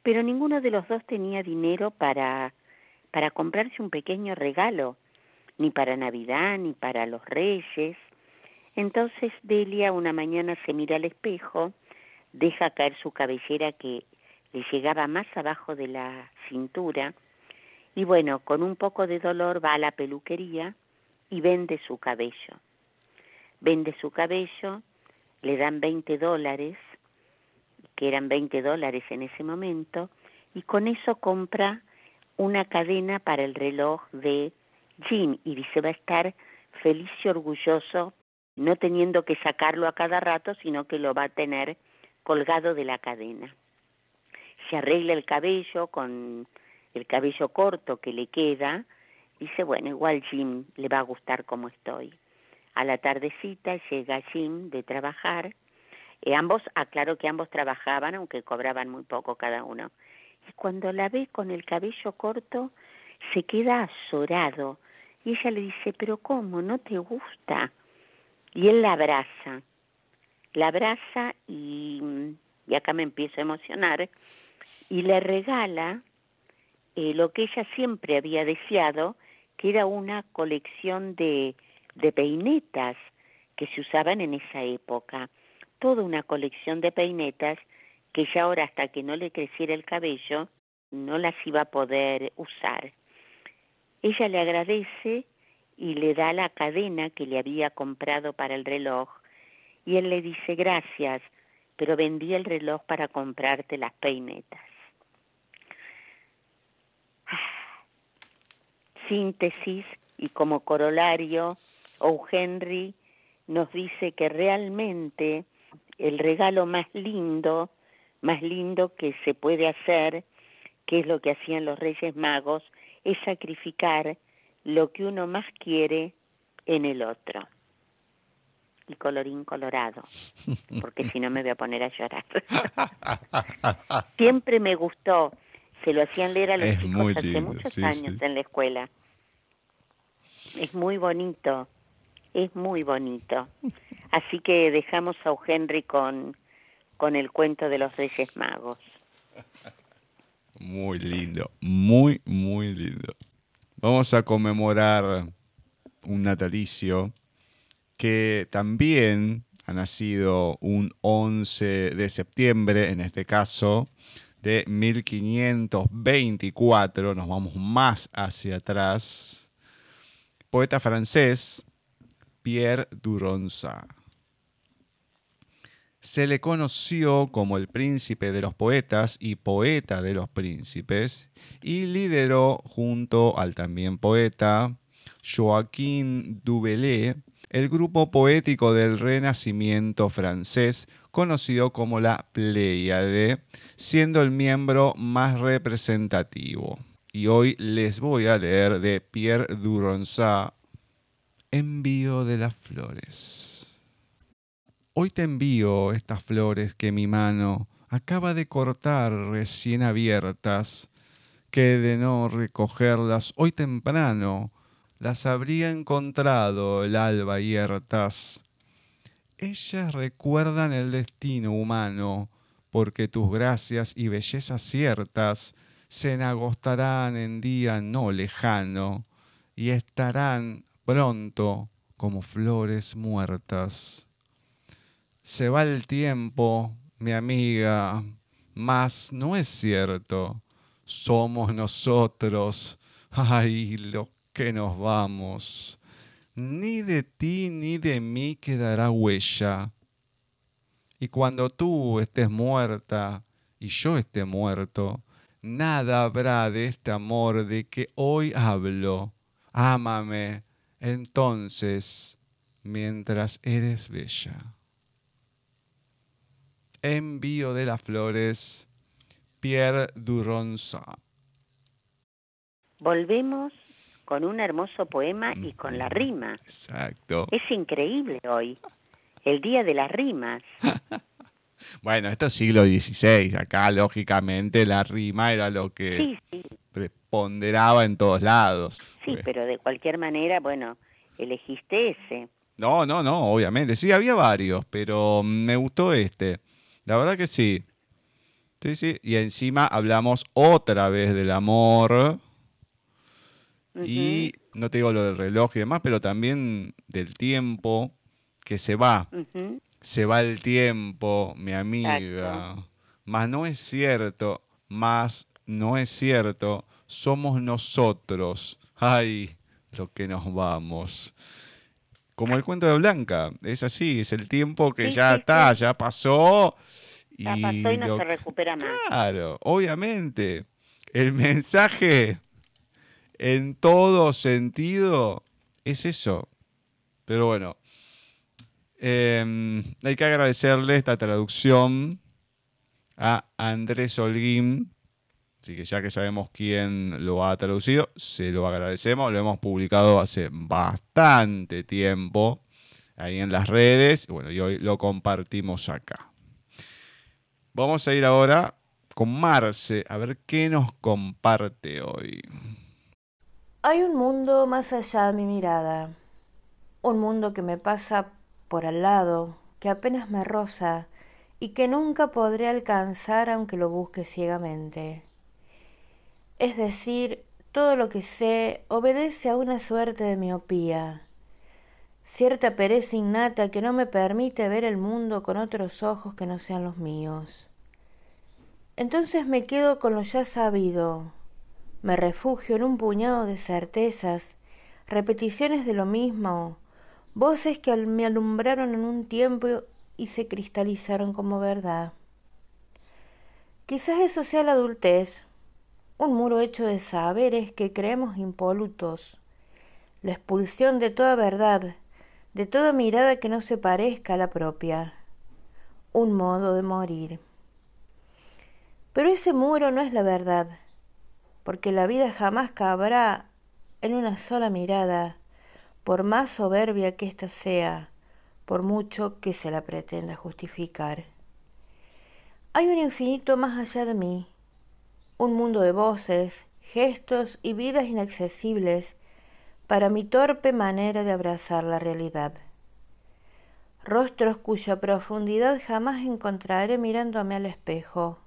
S2: Pero ninguno de los dos tenía dinero para, para comprarse un pequeño regalo, ni para Navidad, ni para los reyes. Entonces Delia una mañana se mira al espejo, deja caer su cabellera que le llegaba más abajo de la cintura, y bueno, con un poco de dolor va a la peluquería y vende su cabello. Vende su cabello, le dan 20 dólares, que eran 20 dólares en ese momento, y con eso compra una cadena para el reloj de Jim y dice va a estar feliz y orgulloso no teniendo que sacarlo a cada rato, sino que lo va a tener colgado de la cadena. Se arregla el cabello con el cabello corto que le queda Dice, bueno, igual Jim le va a gustar como estoy. A la tardecita llega Jim de trabajar. Eh, ambos, aclaro que ambos trabajaban, aunque cobraban muy poco cada uno. Y cuando la ve con el cabello corto, se queda azorado. Y ella le dice, pero ¿cómo? ¿No te gusta? Y él la abraza. La abraza y, y acá me empiezo a emocionar. Y le regala eh, lo que ella siempre había deseado, que era una colección de, de peinetas que se usaban en esa época, toda una colección de peinetas que ya ahora hasta que no le creciera el cabello no las iba a poder usar. Ella le agradece y le da la cadena que le había comprado para el reloj y él le dice gracias, pero vendí el reloj para comprarte las peinetas. síntesis y como corolario, O. Henry nos dice que realmente el regalo más lindo, más lindo que se puede hacer, que es lo que hacían los Reyes Magos, es sacrificar lo que uno más quiere en el otro. Y colorín colorado, porque si no me voy a poner a llorar. Siempre me gustó, se lo hacían leer a los chicos hace muchos años en la escuela es muy bonito, es muy bonito. Así que dejamos a Henry con, con el cuento de los Reyes Magos.
S1: Muy lindo, muy, muy lindo. Vamos a conmemorar un natalicio que también ha nacido un 11 de septiembre, en este caso, de 1524. Nos vamos más hacia atrás. Poeta francés, Pierre Duronsa. Se le conoció como el príncipe de los poetas y poeta de los príncipes y lideró junto al también poeta Joaquín Dubellé el grupo poético del Renacimiento francés conocido como la Pléiade, siendo el miembro más representativo. Y hoy les voy a leer de Pierre Duronsat, Envío de las flores. Hoy te envío estas flores que mi mano acaba de cortar recién abiertas, que de no recogerlas hoy temprano las habría encontrado el alba hiertas. Ellas recuerdan el destino humano, porque tus gracias y bellezas ciertas se enagostarán en día no lejano y estarán pronto como flores muertas. Se va el tiempo, mi amiga, mas no es cierto. Somos nosotros, ay, lo que nos vamos. Ni de ti ni de mí quedará huella. Y cuando tú estés muerta y yo esté muerto, nada habrá de este amor de que hoy hablo. Ámame entonces mientras eres bella envío de las flores, Pierre Duronsa.
S2: Volvemos con un hermoso poema y con la rima.
S1: Exacto.
S2: Es increíble hoy, el día de las rimas.
S1: bueno, esto es siglo XVI, acá lógicamente la rima era lo que preponderaba en todos lados.
S2: Sí, pero de cualquier manera, bueno, elegiste ese.
S1: No, no, no, obviamente. Sí, había varios, pero me gustó este. La verdad que sí. Sí, sí. Y encima hablamos otra vez del amor. Y no te digo lo del reloj y demás, pero también del tiempo que se va. Se va el tiempo, mi amiga. Más no es cierto, más no es cierto. Somos nosotros. Ay, lo que nos vamos como el cuento de Blanca, es así, es el tiempo que ya está, ya pasó.
S2: Y ya pasó y no se recupera más.
S1: Claro, obviamente. El mensaje en todo sentido es eso. Pero bueno, em, hay que agradecerle esta traducción a Andrés Holguín, Así que ya que sabemos quién lo ha traducido, se lo agradecemos. Lo hemos publicado hace bastante tiempo ahí en las redes. Bueno, y hoy lo compartimos acá. Vamos a ir ahora con Marce a ver qué nos comparte hoy.
S5: Hay un mundo más allá de mi mirada. Un mundo que me pasa por al lado, que apenas me roza y que nunca podré alcanzar aunque lo busque ciegamente es decir, todo lo que sé obedece a una suerte de miopía, cierta pereza innata que no me permite ver el mundo con otros ojos que no sean los míos. Entonces me quedo con lo ya sabido, me refugio en un puñado de certezas, repeticiones de lo mismo, voces que me alumbraron en un tiempo y se cristalizaron como verdad. Quizás eso sea la adultez, un muro hecho de saberes que creemos impolutos, la expulsión de toda verdad, de toda mirada que no se parezca a la propia, un modo de morir. Pero ese muro no es la verdad, porque la vida jamás cabrá en una sola mirada, por más soberbia que ésta sea, por mucho que se la pretenda justificar. Hay un infinito más allá de mí, un mundo de voces, gestos y vidas inaccesibles, para mi torpe manera de abrazar la realidad. Rostros cuya profundidad jamás encontraré mirándome al espejo,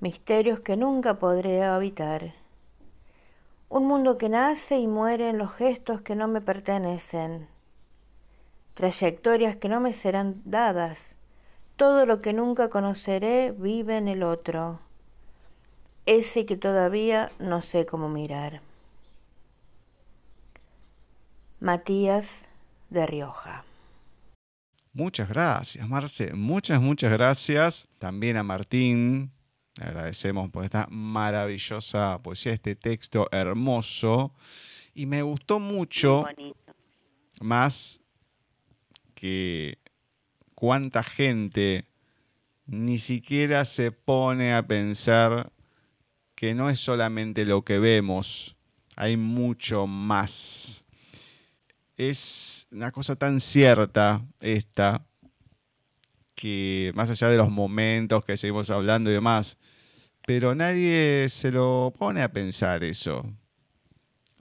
S5: misterios que nunca podré habitar. Un mundo que nace y muere en los gestos que no me pertenecen, trayectorias que no me serán dadas. Todo lo que nunca conoceré vive en el otro, ese que todavía no sé cómo mirar. Matías de Rioja.
S1: Muchas gracias, Marce. Muchas, muchas gracias. También a Martín. Le agradecemos por esta maravillosa poesía, este texto hermoso. Y me gustó mucho, más que cuánta gente ni siquiera se pone a pensar que no es solamente lo que vemos, hay mucho más es una cosa tan cierta esta, que más allá de los momentos que seguimos hablando y demás, pero nadie se lo pone a pensar eso.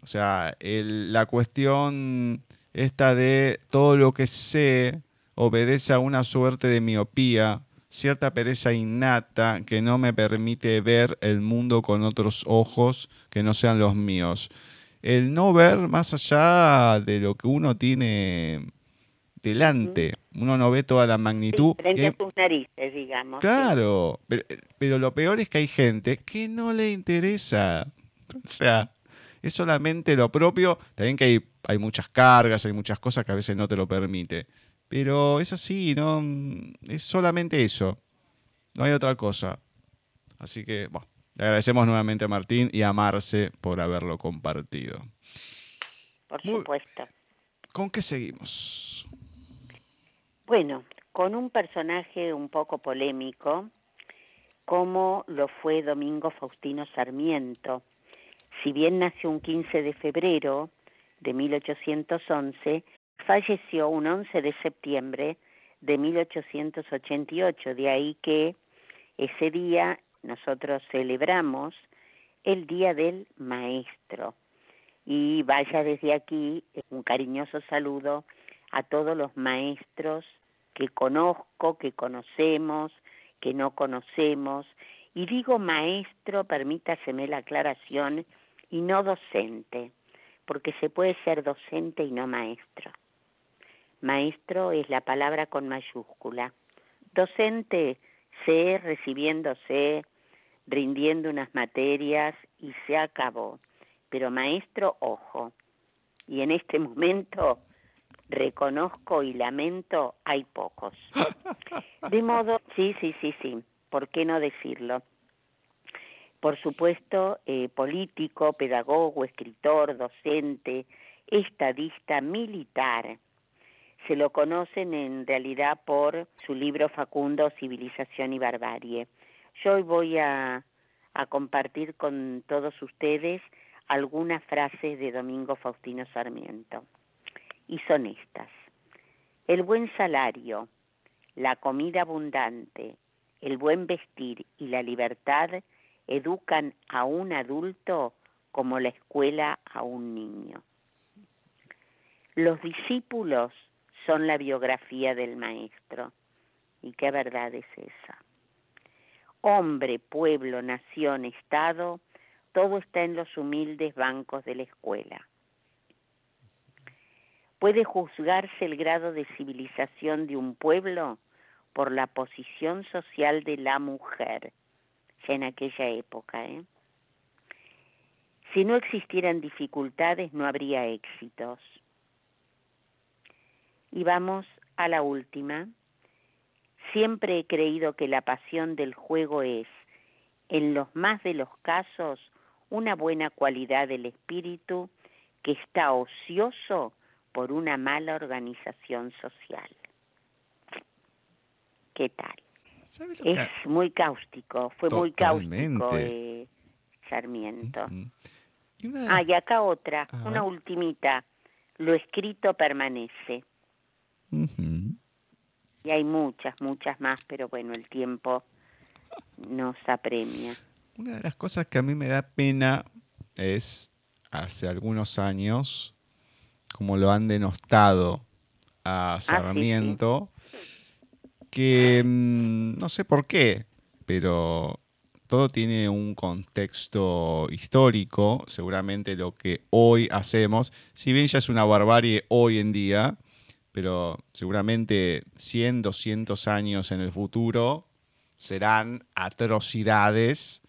S1: O sea, la cuestión esta de todo lo que sé obedece a una suerte de miopía, cierta pereza innata que no me permite ver el mundo con otros ojos que no sean los míos el no ver más allá de lo que uno tiene delante. Uno no ve toda la magnitud.
S2: frente a sus narices, digamos.
S1: Claro, pero, lo peor es que hay gente que no le interesa. O sea, es solamente lo propio. También que hay, hay muchas cargas, hay muchas cosas que a veces no te lo permite. Pero es así, ¿no? Es solamente eso. No hay otra cosa. Así que, bueno. Le agradecemos nuevamente a Martín y a Marce por haberlo compartido.
S2: Por supuesto.
S1: ¿Con qué seguimos?
S2: Bueno, con un personaje un poco polémico, como lo fue Domingo Faustino Sarmiento. Si bien nació un 15 de febrero de 1811, falleció un 11 de septiembre de 1888, de ahí que ese día nosotros celebramos el Día del Maestro. Y vaya desde aquí un cariñoso saludo a todos los maestros que conozco, que conocemos, que no conocemos. Y digo maestro, permítaseme la aclaración, y no docente, porque se puede ser docente y no maestro. Maestro es la palabra con mayúscula. Docente sé, recibiéndose, rindiendo unas materias y se acabó. Pero maestro, ojo, y en este momento reconozco y lamento, hay pocos. De modo, sí, sí, sí, sí, ¿por qué no decirlo? Por supuesto, eh, político, pedagogo, escritor, docente, estadista, militar, se lo conocen en realidad por su libro Facundo, Civilización y Barbarie. Yo hoy voy a, a compartir con todos ustedes algunas frases de Domingo Faustino Sarmiento. Y son estas. El buen salario, la comida abundante, el buen vestir y la libertad educan a un adulto como la escuela a un niño. Los discípulos son la biografía del maestro. ¿Y qué verdad es esa? Hombre, pueblo, nación, Estado, todo está en los humildes bancos de la escuela. ¿Puede juzgarse el grado de civilización de un pueblo por la posición social de la mujer, ya en aquella época? ¿eh? Si no existieran dificultades, no habría éxitos. Y vamos a la última. Siempre he creído que la pasión del juego es, en los más de los casos, una buena cualidad del espíritu que está ocioso por una mala organización social. ¿Qué tal? Es muy cáustico, fue muy cáustico eh, Sarmiento. Ah, y acá otra, una ultimita. Lo escrito permanece. Y hay muchas, muchas más, pero bueno, el tiempo nos apremia.
S1: Una de las cosas que a mí me da pena es, hace algunos años, como lo han denostado a
S2: Ah, sí,
S1: Sarmiento, que mm, no sé por qué, pero todo tiene un contexto histórico, seguramente lo que hoy hacemos, si bien ya es una barbarie hoy en día, pero seguramente 100, 200 años en el futuro serán atrocidades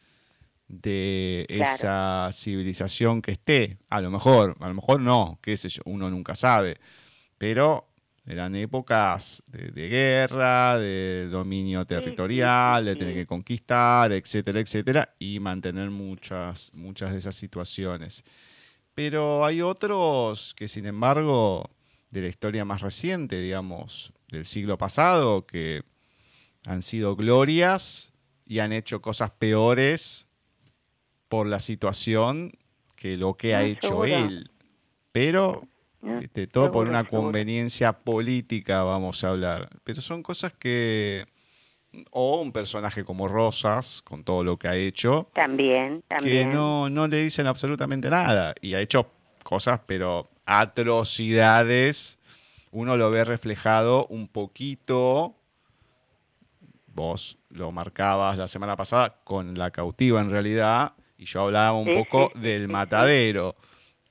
S1: de
S2: Claro.
S1: esa civilización que esté. A lo mejor, a lo mejor no, qué sé yo, uno nunca sabe. Pero eran épocas de, de guerra, de dominio territorial, de tener que conquistar, etcétera, etcétera, y mantener muchas, muchas de esas situaciones. Pero hay otros que, sin embargo, de la historia más reciente, digamos, del siglo pasado, que han sido glorias y han hecho cosas peores por la situación que lo que ha
S2: No,
S1: hecho él. Pero este, todo por una conveniencia política, vamos a hablar. Pero son cosas que. O un personaje como Rosas, con todo lo que ha hecho,
S2: También,
S1: que
S2: también.
S1: no, no le dicen absolutamente nada. Y ha hecho cosas, pero atrocidades. Uno lo ve reflejado un poquito. Vos lo marcabas la semana pasada con la cautiva en realidad. Y yo hablaba un
S2: Sí,
S1: poco
S2: sí,
S1: del
S2: sí,
S1: matadero.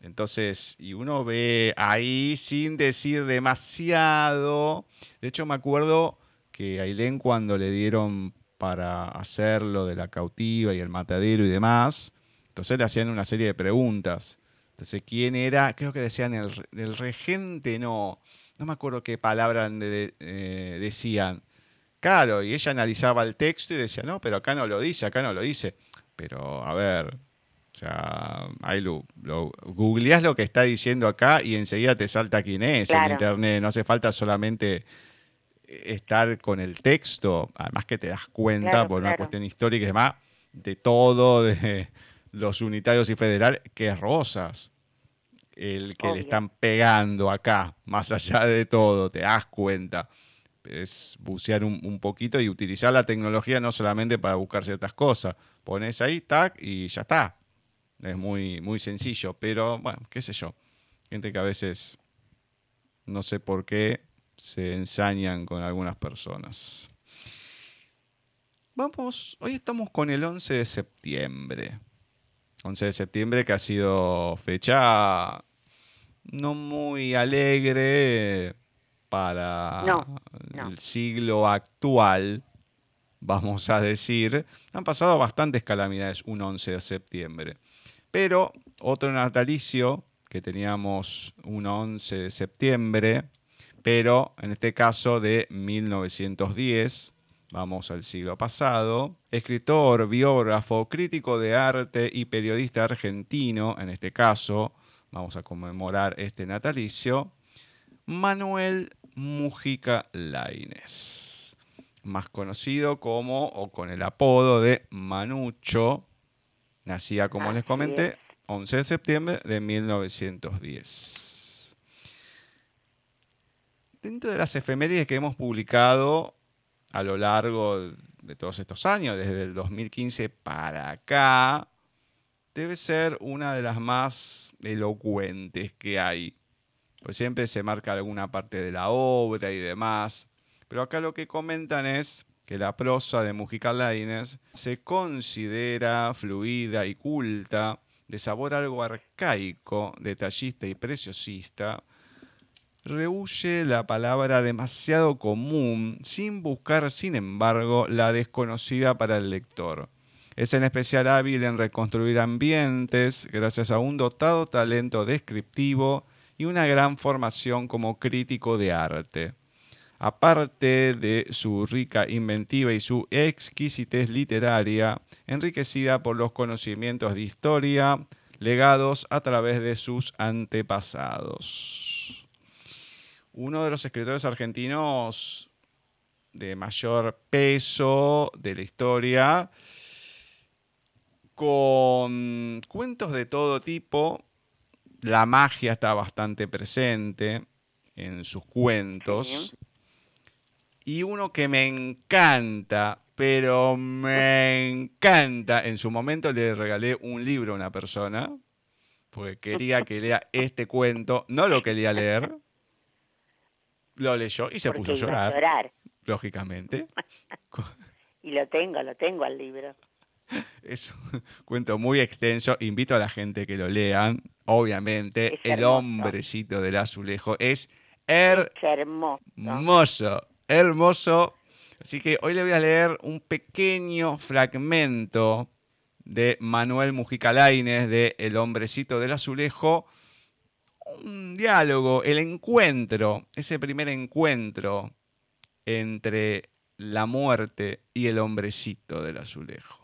S1: Entonces, y uno ve ahí sin decir demasiado. De hecho, me acuerdo que a Ailén cuando le dieron para hacer lo de la cautiva y el matadero y demás, entonces le hacían una serie de preguntas. Entonces, ¿quién era? Creo que decían el, re- el regente, no. No me acuerdo qué palabra de- eh, decían. Claro, y ella analizaba el texto y decía, no, pero acá no lo dice, acá no lo dice. Pero, a ver, o sea, ahí lo, lo- googleás lo que está diciendo acá y enseguida te salta quién es en internet. No hace falta solamente estar con el texto, además que te das cuenta
S2: Claro,
S1: por una cuestión histórica y demás, de todo, de los unitarios y federal, que es Rosas, el que le están pegando acá, más allá de todo, te das cuenta. Es bucear un, un poquito y utilizar la tecnología no solamente para buscar ciertas cosas. Pones ahí, tac, y ya está. Es muy, muy sencillo, pero bueno, qué sé yo. Gente que a veces no sé por qué se ensañan con algunas personas. Vamos, hoy estamos con el 11 de septiembre. 11 de septiembre que ha sido fecha no muy alegre para
S2: No, no.
S1: el siglo actual, vamos a decir. Han pasado bastantes calamidades un 11 de septiembre. Pero otro natalicio que teníamos un 11 de septiembre, pero en este caso de 1910, vamos al siglo pasado, escritor, biógrafo, crítico de arte y periodista argentino, en este caso, vamos a conmemorar este natalicio, Manuel Mujica Lainez, más conocido como o con el apodo de Manucho, nacía como les comenté,
S2: es.
S1: 11 de septiembre de 1910. Dentro de las efemérides que hemos publicado a lo largo de todos estos años, desde el 2015 para acá, debe ser una de las más elocuentes que hay. Pues siempre se marca alguna parte de la obra y demás. Pero acá lo que comentan es que la prosa de Mujica Lainez se considera fluida y culta, de sabor algo arcaico, detallista y preciosista, rehuye la palabra demasiado común sin buscar, sin embargo, la desconocida para el lector. Es en especial hábil en reconstruir ambientes gracias a un dotado talento descriptivo y una gran formación como crítico de arte. Aparte de su rica inventiva y su exquisitez literaria, enriquecida por los conocimientos de historia legados a través de sus antepasados. Uno de los escritores argentinos de mayor peso de la historia, con cuentos de todo tipo, la magia está bastante presente en sus cuentos. Y uno que me encanta, pero me encanta, en su momento le regalé un libro a una persona, porque quería que lea este cuento. No lo quería leer. Lo leyó y se
S2: porque
S1: puso a llorar. lógicamente.
S2: Y lo tengo, lo tengo al libro.
S1: Es un cuento muy extenso. Invito a la gente que lo lean. Obviamente,
S2: Es
S1: El
S2: hermoso.
S1: hombrecito del azulejo es her
S2: Es hermoso.
S1: Hermoso, hermoso. Así que hoy le voy a leer un pequeño fragmento de Manuel Mujica Lainez de El hombrecito del azulejo. Un diálogo, el encuentro, ese primer encuentro entre la muerte y el hombrecito del azulejo.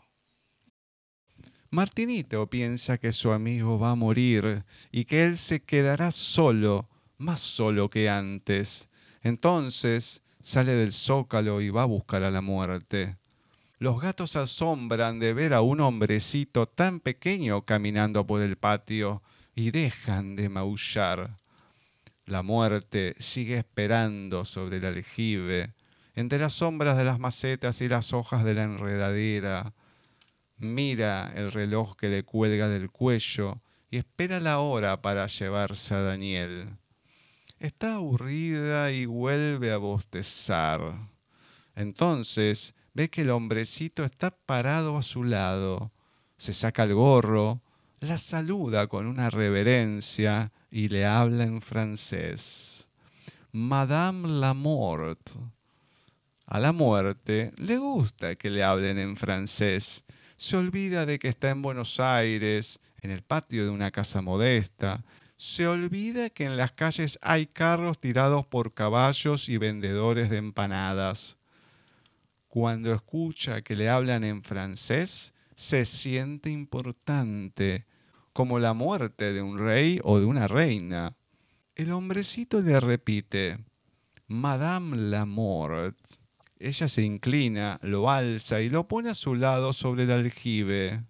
S1: Martinito piensa que su amigo va a morir y que él se quedará solo, más solo que antes. Entonces sale del zócalo y va a buscar a la muerte. Los gatos asombran de ver a un hombrecito tan pequeño caminando por el patio y dejan de maullar. La muerte sigue esperando sobre el aljibe, entre las sombras de las macetas y las hojas de la enredadera. Mira el reloj que le cuelga del cuello y espera la hora para llevarse a Daniel. Está aburrida y vuelve a bostezar. Entonces ve que el hombrecito está parado a su lado. Se saca el gorro, la saluda con una reverencia y le habla en francés. Madame la Mort. A la muerte le gusta que le hablen en francés. Se olvida de que está en Buenos Aires, en el patio de una casa modesta. Se olvida que en las calles hay carros tirados por caballos y vendedores de empanadas. Cuando escucha que le hablan en francés, se siente importante, como la muerte de un rey o de una reina. El hombrecito le repite, Madame la Mort. Ella se inclina, lo alza y lo pone a su lado sobre el aljibe.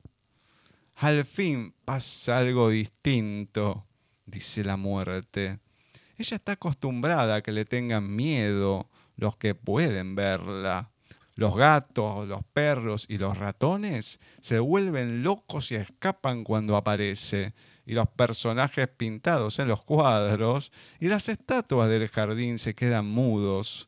S1: Al fin pasa algo distinto, dice la muerte. Ella está acostumbrada a que le tengan miedo los que pueden verla. Los gatos, los perros y los ratones se vuelven locos y escapan cuando aparece, y los personajes pintados en los cuadros y las estatuas del jardín se quedan mudos.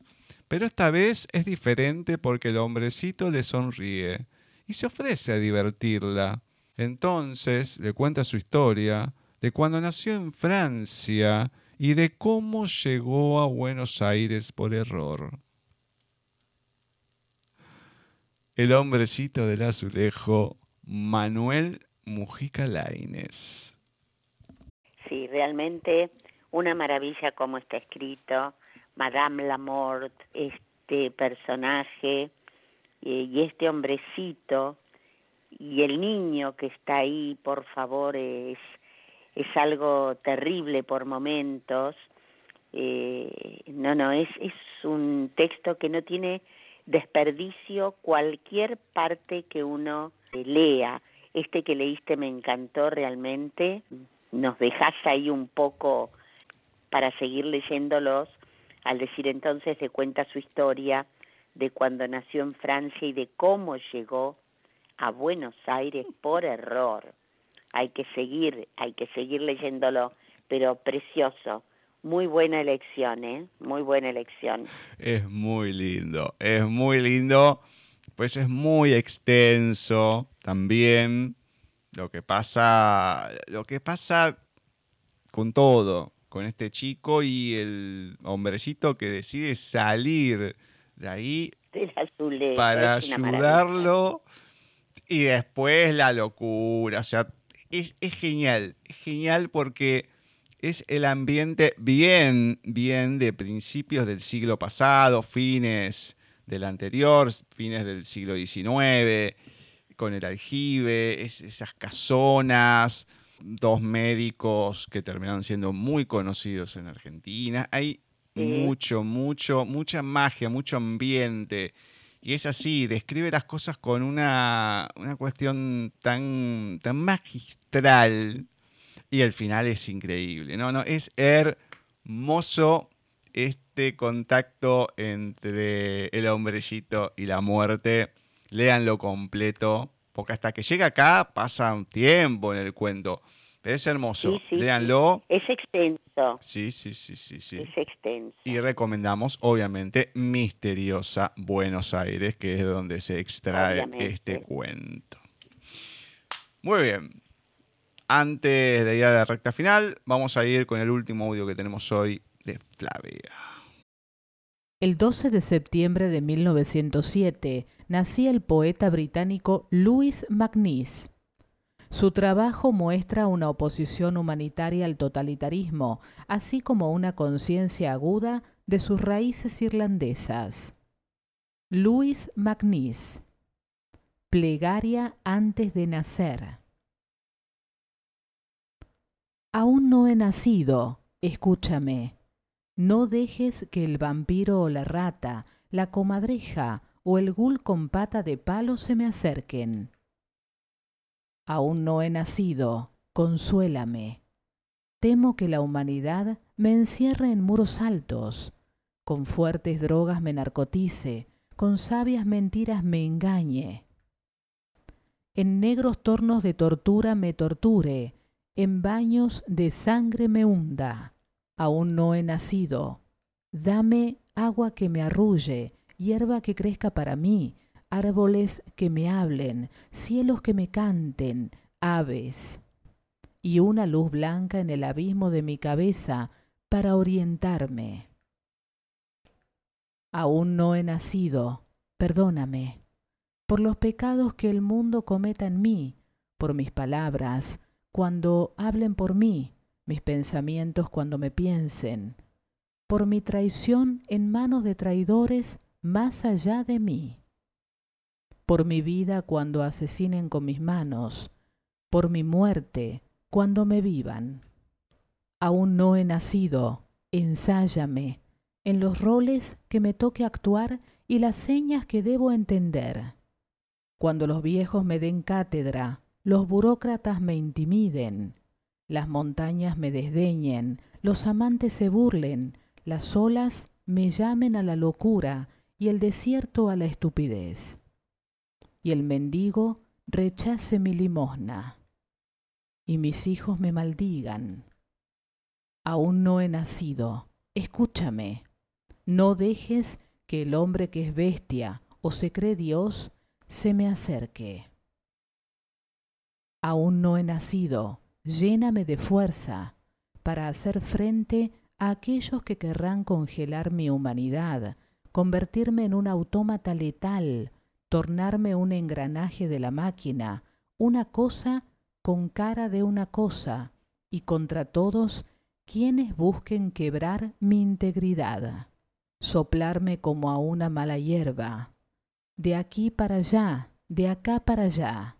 S1: Pero esta vez es diferente porque el hombrecito le sonríe y se ofrece a divertirla. Entonces le cuenta su historia de cuando nació en Francia y de cómo llegó a Buenos Aires por error. El hombrecito del azulejo, Manuel Mujica Lainez.
S2: Sí, realmente una maravilla como está escrito. Madame Lamort, este personaje eh, y este hombrecito y el niño que está ahí, por favor, es, es algo terrible por momentos. Eh, no, no, es, es un texto que no tiene desperdicio cualquier parte que uno lea. Este que leíste me encantó realmente. Nos dejas ahí un poco para seguir leyéndolos al decir entonces le cuenta su historia de cuando nació en Francia y de cómo llegó a Buenos Aires por error. Hay que seguir, hay que seguir leyéndolo, pero precioso. Muy buena elección, ¿eh? Muy buena elección.
S1: Es muy lindo, es muy lindo, pues es muy extenso también lo que pasa, lo que pasa con todo, con este chico y el hombrecito que decide salir de ahí para ayudarlo y después la locura, o sea, es, es genial, es genial porque es el ambiente bien, bien de principios del siglo pasado, fines del anterior, fines del siglo XIX, con el aljibe, es- esas casonas, dos médicos que terminaron siendo muy conocidos en Argentina. Hay
S2: Sí.
S1: mucho, mucho, mucha magia, mucho ambiente. Y es así, describe las cosas con una, una cuestión tan, tan magistral. Y el final es increíble. No, no, es hermoso este contacto entre el hombrecito y la muerte. Léanlo completo, porque hasta que llega acá pasa un tiempo en el cuento. Es hermoso.
S2: Sí, sí,
S1: Léanlo.
S2: Es extenso.
S1: Sí, sí, sí, sí, sí.
S2: Es extenso.
S1: Y recomendamos, obviamente, Misteriosa Buenos Aires, que es donde se extrae
S2: Obviamente.
S1: este cuento. Muy bien. Antes de ir a la recta final, vamos a ir con el último audio que tenemos hoy de Flavia.
S3: El 12 de septiembre de 1907 nacía el poeta británico Louis MacNeice. Su trabajo muestra una oposición humanitaria al totalitarismo, así como una conciencia aguda de sus raíces irlandesas. Louis MacNeice. Plegaria antes de nacer. Aún no he nacido, escúchame. No dejes que el vampiro o la rata, la comadreja o el gul con pata de palo se me acerquen. Aún no he nacido, consuélame. Temo que la humanidad me encierre en muros altos, con fuertes drogas me narcotice, con sabias mentiras me engañe. En negros tornos de tortura me torture, en baños de sangre me hunda. Aún no he nacido. Dame agua que me arrulle, hierba que crezca para mí, árboles que me hablen, cielos que me canten, aves, y una luz blanca en el abismo de mi cabeza para orientarme. Aún no he nacido, perdóname, por los pecados que el mundo cometa en mí, por mis palabras, cuando hablen por mí, mis pensamientos cuando me piensen, por mi traición en manos de traidores más allá de mí, por mi vida cuando asesinen con mis manos, por mi muerte cuando me vivan. Aún no he nacido, ensáyame en los roles que me toque actuar y las señas que debo entender. Cuando los viejos me den cátedra, los burócratas me intimiden, las montañas me desdeñen, los amantes se burlen, las olas me llamen a la locura y el desierto a la estupidez. Y el mendigo rechace mi limosna, y mis hijos me maldigan. Aún no he nacido, escúchame, no dejes que el hombre que es bestia o se cree Dios se me acerque. Aún no he nacido, lléname de fuerza para hacer frente a aquellos que querrán congelar mi humanidad, convertirme en un autómata letal, tornarme un engranaje de la máquina, una cosa con cara de una cosa, y contra todos quienes busquen quebrar mi integridad, soplarme como a una mala hierba, de aquí para allá, de acá para allá,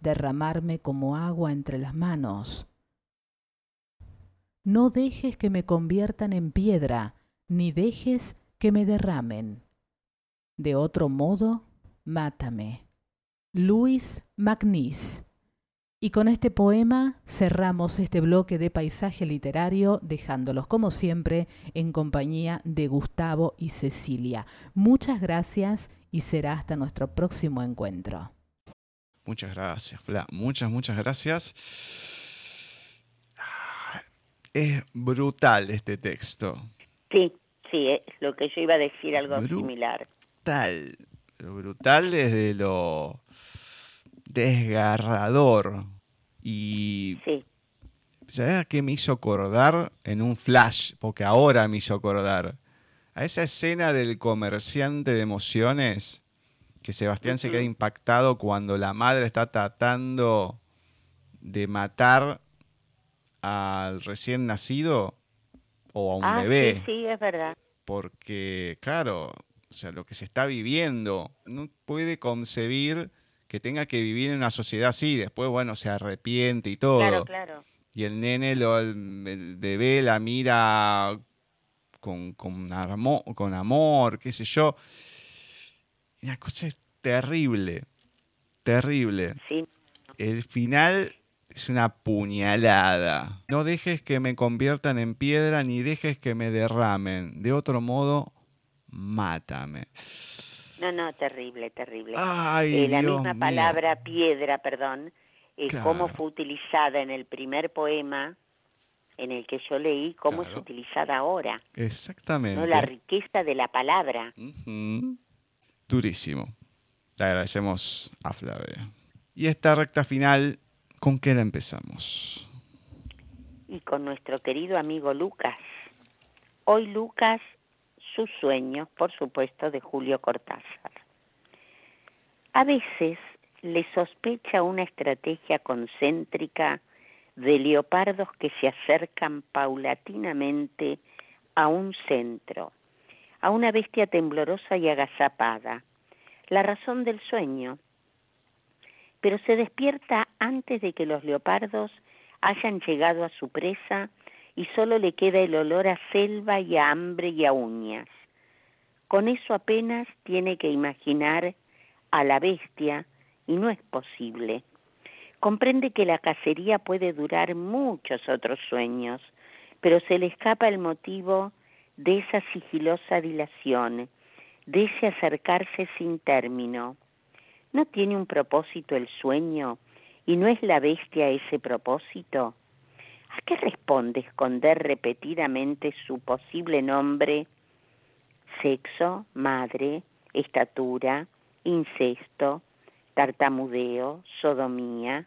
S3: derramarme como agua entre las manos. No dejes que me conviertan en piedra, ni dejes que me derramen. De otro modo, mátame. Luis MacNeice. Y con este poema cerramos este bloque de paisaje literario, dejándolos como siempre en compañía de Gustavo y Cecilia. Muchas gracias y será hasta nuestro próximo encuentro.
S1: Muchas gracias, Fla. Muchas, muchas gracias. Es brutal este texto.
S2: Sí, sí, es lo que yo iba a decir, algo similar.
S1: Brutal. Pero brutal desde lo desgarrador. Y
S2: Sí,
S1: ¿sabes a qué me hizo acordar en un flash? Porque ahora me hizo acordar. A esa escena del comerciante de emociones que Sebastián se queda impactado cuando la madre está tratando de matar al recién nacido o a un
S2: ah,
S1: bebé.
S2: sí, sí, es verdad.
S1: Porque, claro, o sea, lo que se está viviendo, no puede concebir que tenga que vivir en una sociedad así. Después, bueno, se arrepiente y todo.
S2: Claro, claro.
S1: Y el nene, lo, el, el bebé la mira con, con, armo- con amor, qué sé yo. La cosa es terrible, terrible.
S2: Sí,
S1: El final es una puñalada. No dejes que me conviertan en piedra ni dejes que me derramen. De otro modo, mátame.
S2: no, no, terrible, terrible.
S1: Ay,
S2: Eh, la
S1: Dios
S2: misma
S1: mío.
S2: palabra piedra, perdón, eh,
S1: Claro.
S2: cómo fue utilizada en el primer poema, en el que yo leí, cómo es utilizada ahora,
S1: Exactamente.
S2: ¿no? La riqueza de la palabra.
S1: Ujú. Durísimo. Le agradecemos a Flavia. Y esta recta final, ¿con qué la empezamos?
S2: y con nuestro querido amigo Lucas. Hoy Lucas, sus sueños, por supuesto, de Julio Cortázar. A veces le sospecha una estrategia concéntrica de leopardos que se acercan paulatinamente a un centro, a una bestia temblorosa y agazapada, la razón del sueño. Pero se despierta antes de que los leopardos hayan llegado a su presa y solo le queda el olor a selva y a hambre y a uñas. Con eso apenas tiene que imaginar a la bestia y no es posible. Comprende que la cacería puede durar muchos otros sueños, pero se le escapa el motivo de esa sigilosa dilación, de ese acercarse sin término. ¿No tiene un propósito el sueño y no es la bestia ese propósito? ¿A qué responde esconder repetidamente su posible nombre? Sexo, madre, estatura, incesto, tartamudeo, sodomía.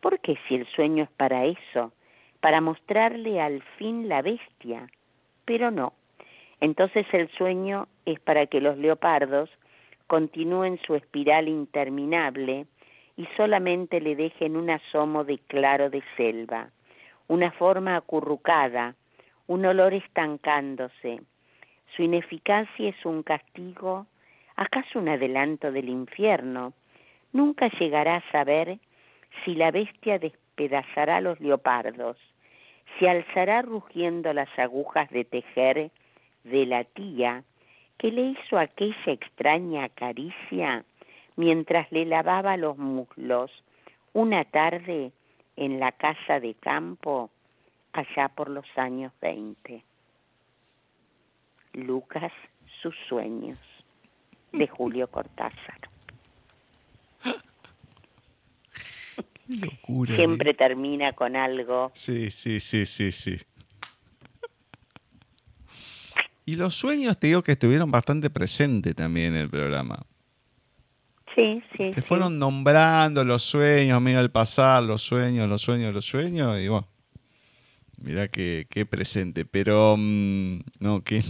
S2: ¿Por qué si el sueño es para eso? Para mostrarle al fin la bestia. Pero no. Entonces el sueño es para que los leopardos continúen su espiral interminable y solamente le dejen un asomo de claro de selva, una forma acurrucada, un olor estancándose. Su ineficacia es un castigo, acaso un adelanto del infierno. Nunca llegará a saber si la bestia despedazará a los leopardos, si alzará rugiendo las agujas de tejer de la tía que le hizo aquella extraña caricia mientras le lavaba los muslos una tarde en la casa de campo allá por los años veinte. Lucas, sus sueños, de Julio Cortázar.
S1: Locura.
S2: Siempre termina con algo.
S1: Sí, sí, sí, sí, sí. Y los sueños, te digo que estuvieron bastante presentes también en el programa.
S2: Sí, sí.
S1: Te
S2: sí.
S1: fueron nombrando los sueños, mira el pasar, los sueños, los sueños, los sueños, y bueno, mira qué, qué presente. Pero, mm, no, qué,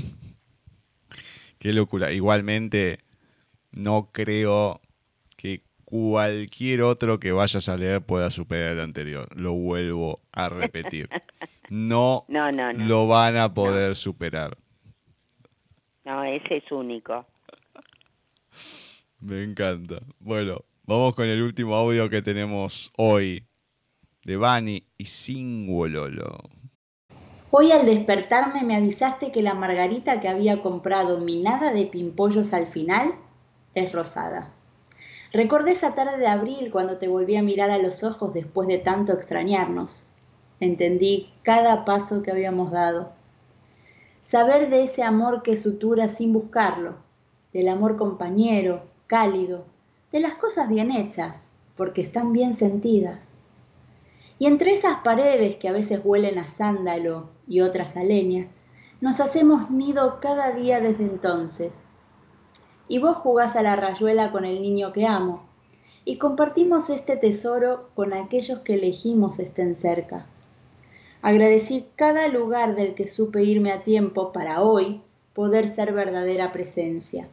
S1: qué locura. Igualmente, no creo que cualquier otro que vayas a leer pueda superar el anterior. Lo vuelvo a repetir. No,
S2: No, no, no.
S1: lo van a poder superar.
S2: No, ese es único.
S1: Me encanta. Bueno, vamos con el último audio que tenemos hoy de Bani y Singololo.
S4: Hoy al despertarme me avisaste que la margarita que había comprado minada de pimpollos al final es rosada. Recordé esa tarde de abril cuando te volví a mirar a los ojos después de tanto extrañarnos. Entendí cada paso que habíamos dado. Saber de ese amor que sutura sin buscarlo, del amor compañero, cálido, de las cosas bien hechas, porque están bien sentidas. Y entre esas paredes que a veces huelen a sándalo y otras a leña, nos hacemos nido cada día desde entonces. Y vos jugás a la rayuela con el niño que amo, y compartimos este tesoro con aquellos que elegimos estén cerca. Agradecí cada lugar del que supe irme a tiempo para hoy poder ser verdadera presencia.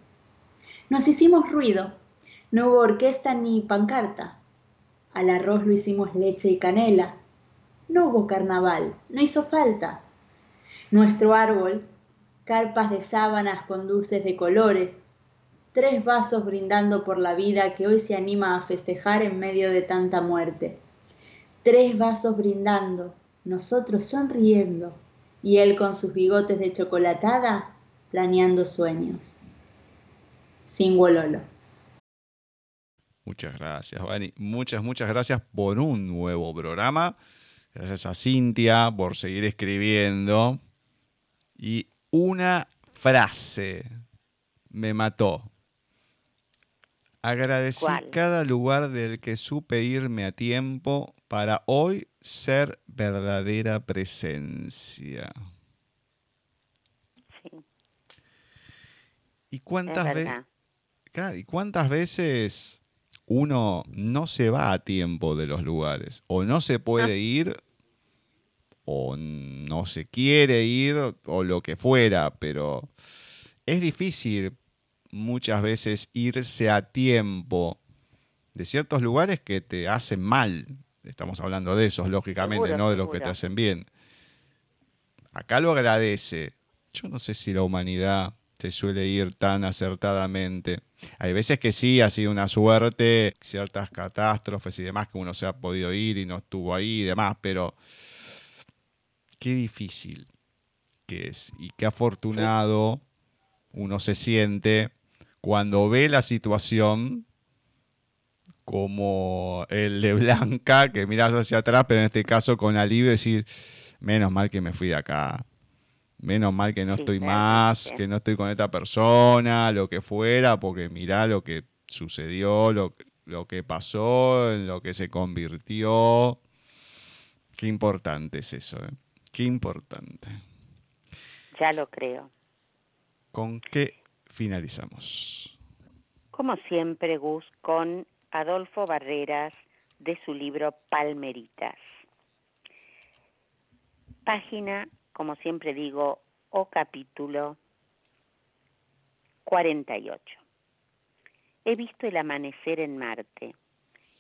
S4: Nos hicimos ruido, no hubo orquesta ni pancarta. Al arroz lo hicimos leche y canela. No hubo carnaval, no hizo falta. Nuestro árbol, carpas de sábanas con dulces de colores, tres vasos brindando por la vida que hoy se anima a festejar en medio de tanta muerte. Tres vasos brindando, nosotros sonriendo y él con sus bigotes de chocolatada planeando sueños. Sin Wololo.
S1: Muchas gracias, Bani. Muchas, muchas gracias por un nuevo programa. Gracias a Cintia por seguir escribiendo. Y una frase me mató. Agradecí
S2: ¿Cuál?
S1: cada lugar del que supe irme a tiempo para hoy ser verdadera presencia.
S2: Sí,
S1: ¿Y
S2: es
S1: cuántas, ve-
S2: verdad.
S1: claro, ¿Y cuántas veces uno no se va a tiempo de los lugares? O no se puede ir, o no se quiere ir, o lo que fuera, pero es difícil muchas veces irse a tiempo de ciertos lugares que te hacen mal. Estamos hablando de esos, lógicamente, no de los que te hacen bien. Acá lo agradece. Yo no sé si la humanidad se suele ir tan acertadamente. Hay veces que sí, ha sido una suerte, ciertas catástrofes y demás que uno se ha podido ir y no estuvo ahí y demás, pero qué difícil que es y qué afortunado uno se siente cuando ve la situación como el de Blanca, que miras hacia atrás, pero en este caso con alivio decir, menos mal que me fui de acá. Menos mal que no
S2: Sí,
S1: estoy más, que no estoy con esta persona, lo que fuera, porque mirá lo que sucedió, lo, lo que pasó, en lo que se convirtió. Qué importante es eso, ¿eh? Qué importante.
S2: Ya lo creo.
S1: ¿Con qué finalizamos?
S2: Como siempre, Gus, con Adolfo Barreras de su libro Palmeritas. Página, como siempre digo, o capítulo 48. He visto el amanecer en Marte,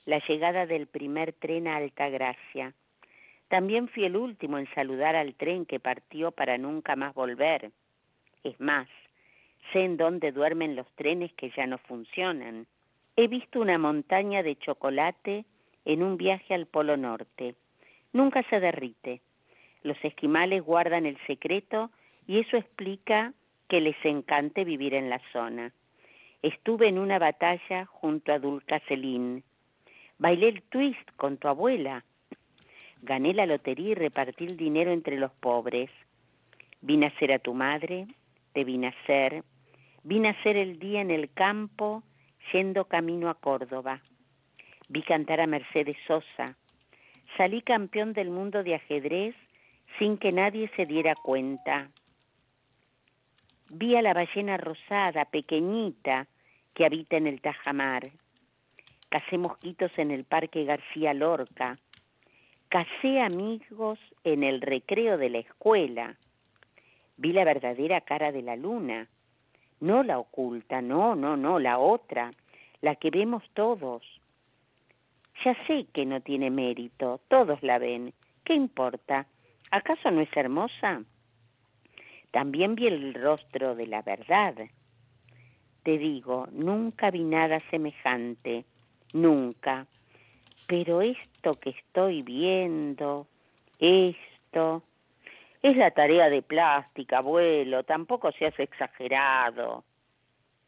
S2: la llegada del primer tren a Altagracia. También fui el último en saludar al tren que partió para nunca más volver. Es más, sé en dónde duermen los trenes que ya no funcionan. He visto una montaña de chocolate en un viaje al Polo Norte. Nunca se derrite. Los esquimales guardan el secreto y eso explica que les encante vivir en la zona. Estuve en una batalla junto a Dulca Celín. Bailé el twist con tu abuela. Gané la lotería y repartí el dinero entre los pobres. Vine a ser a tu madre, te vine a ser. Vine a ser el día en el campo, yendo camino a Córdoba. Vi cantar a Mercedes Sosa. Salí campeón del mundo de ajedrez sin que nadie se diera cuenta. Vi a la ballena rosada, pequeñita, que habita en el Tajamar. Cacé mosquitos en el Parque García Lorca. Casé amigos en el recreo de la escuela. Vi la verdadera cara de la luna. No la oculta, no, no, no, la otra, la que vemos todos. Ya sé que no tiene mérito, todos la ven. ¿Qué importa? ¿Acaso no es hermosa? También vi el rostro de la verdad. Te digo, nunca vi nada semejante, nunca. Pero esto que estoy viendo, esto, es la tarea de plástica, abuelo, tampoco seas exagerado.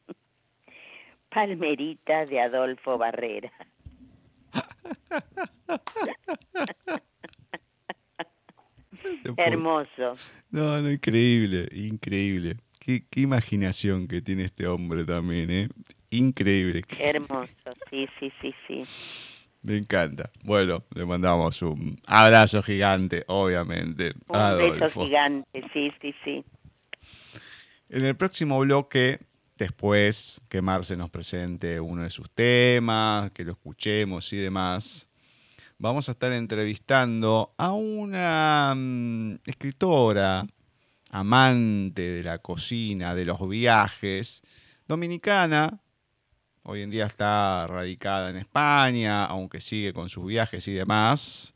S2: Palmerita de Adolfo Barrera. Hermoso.
S1: No, no, increíble, increíble. Qué, qué imaginación que tiene este hombre también, ¿eh? Increíble.
S2: Hermoso, sí, sí, sí, sí.
S1: Me encanta. Bueno, le mandamos un abrazo gigante, obviamente.
S2: Un
S1: a
S2: beso
S1: Adolfo.
S2: gigante, sí, sí, sí.
S1: En el próximo bloque, después que Marce nos presente uno de sus temas, que lo escuchemos y demás, vamos a estar entrevistando a una mm, escritora, amante de la cocina, de los viajes, dominicana. Hoy en día está radicada en España, aunque sigue con sus viajes y demás.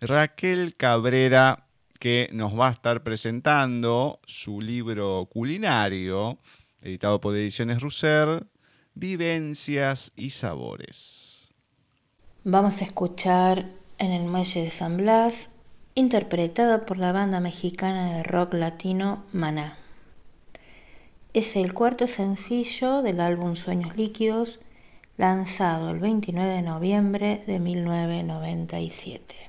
S1: Raquel Cabrera, que nos va a estar presentando su libro culinario, editado por Ediciones Russer, Vivencias y Sabores.
S5: Vamos a escuchar en el Muelle de San Blas, interpretada por la banda mexicana de rock latino Maná. Es el cuarto sencillo del álbum Sueños Líquidos, lanzado el 29 de noviembre de 1997.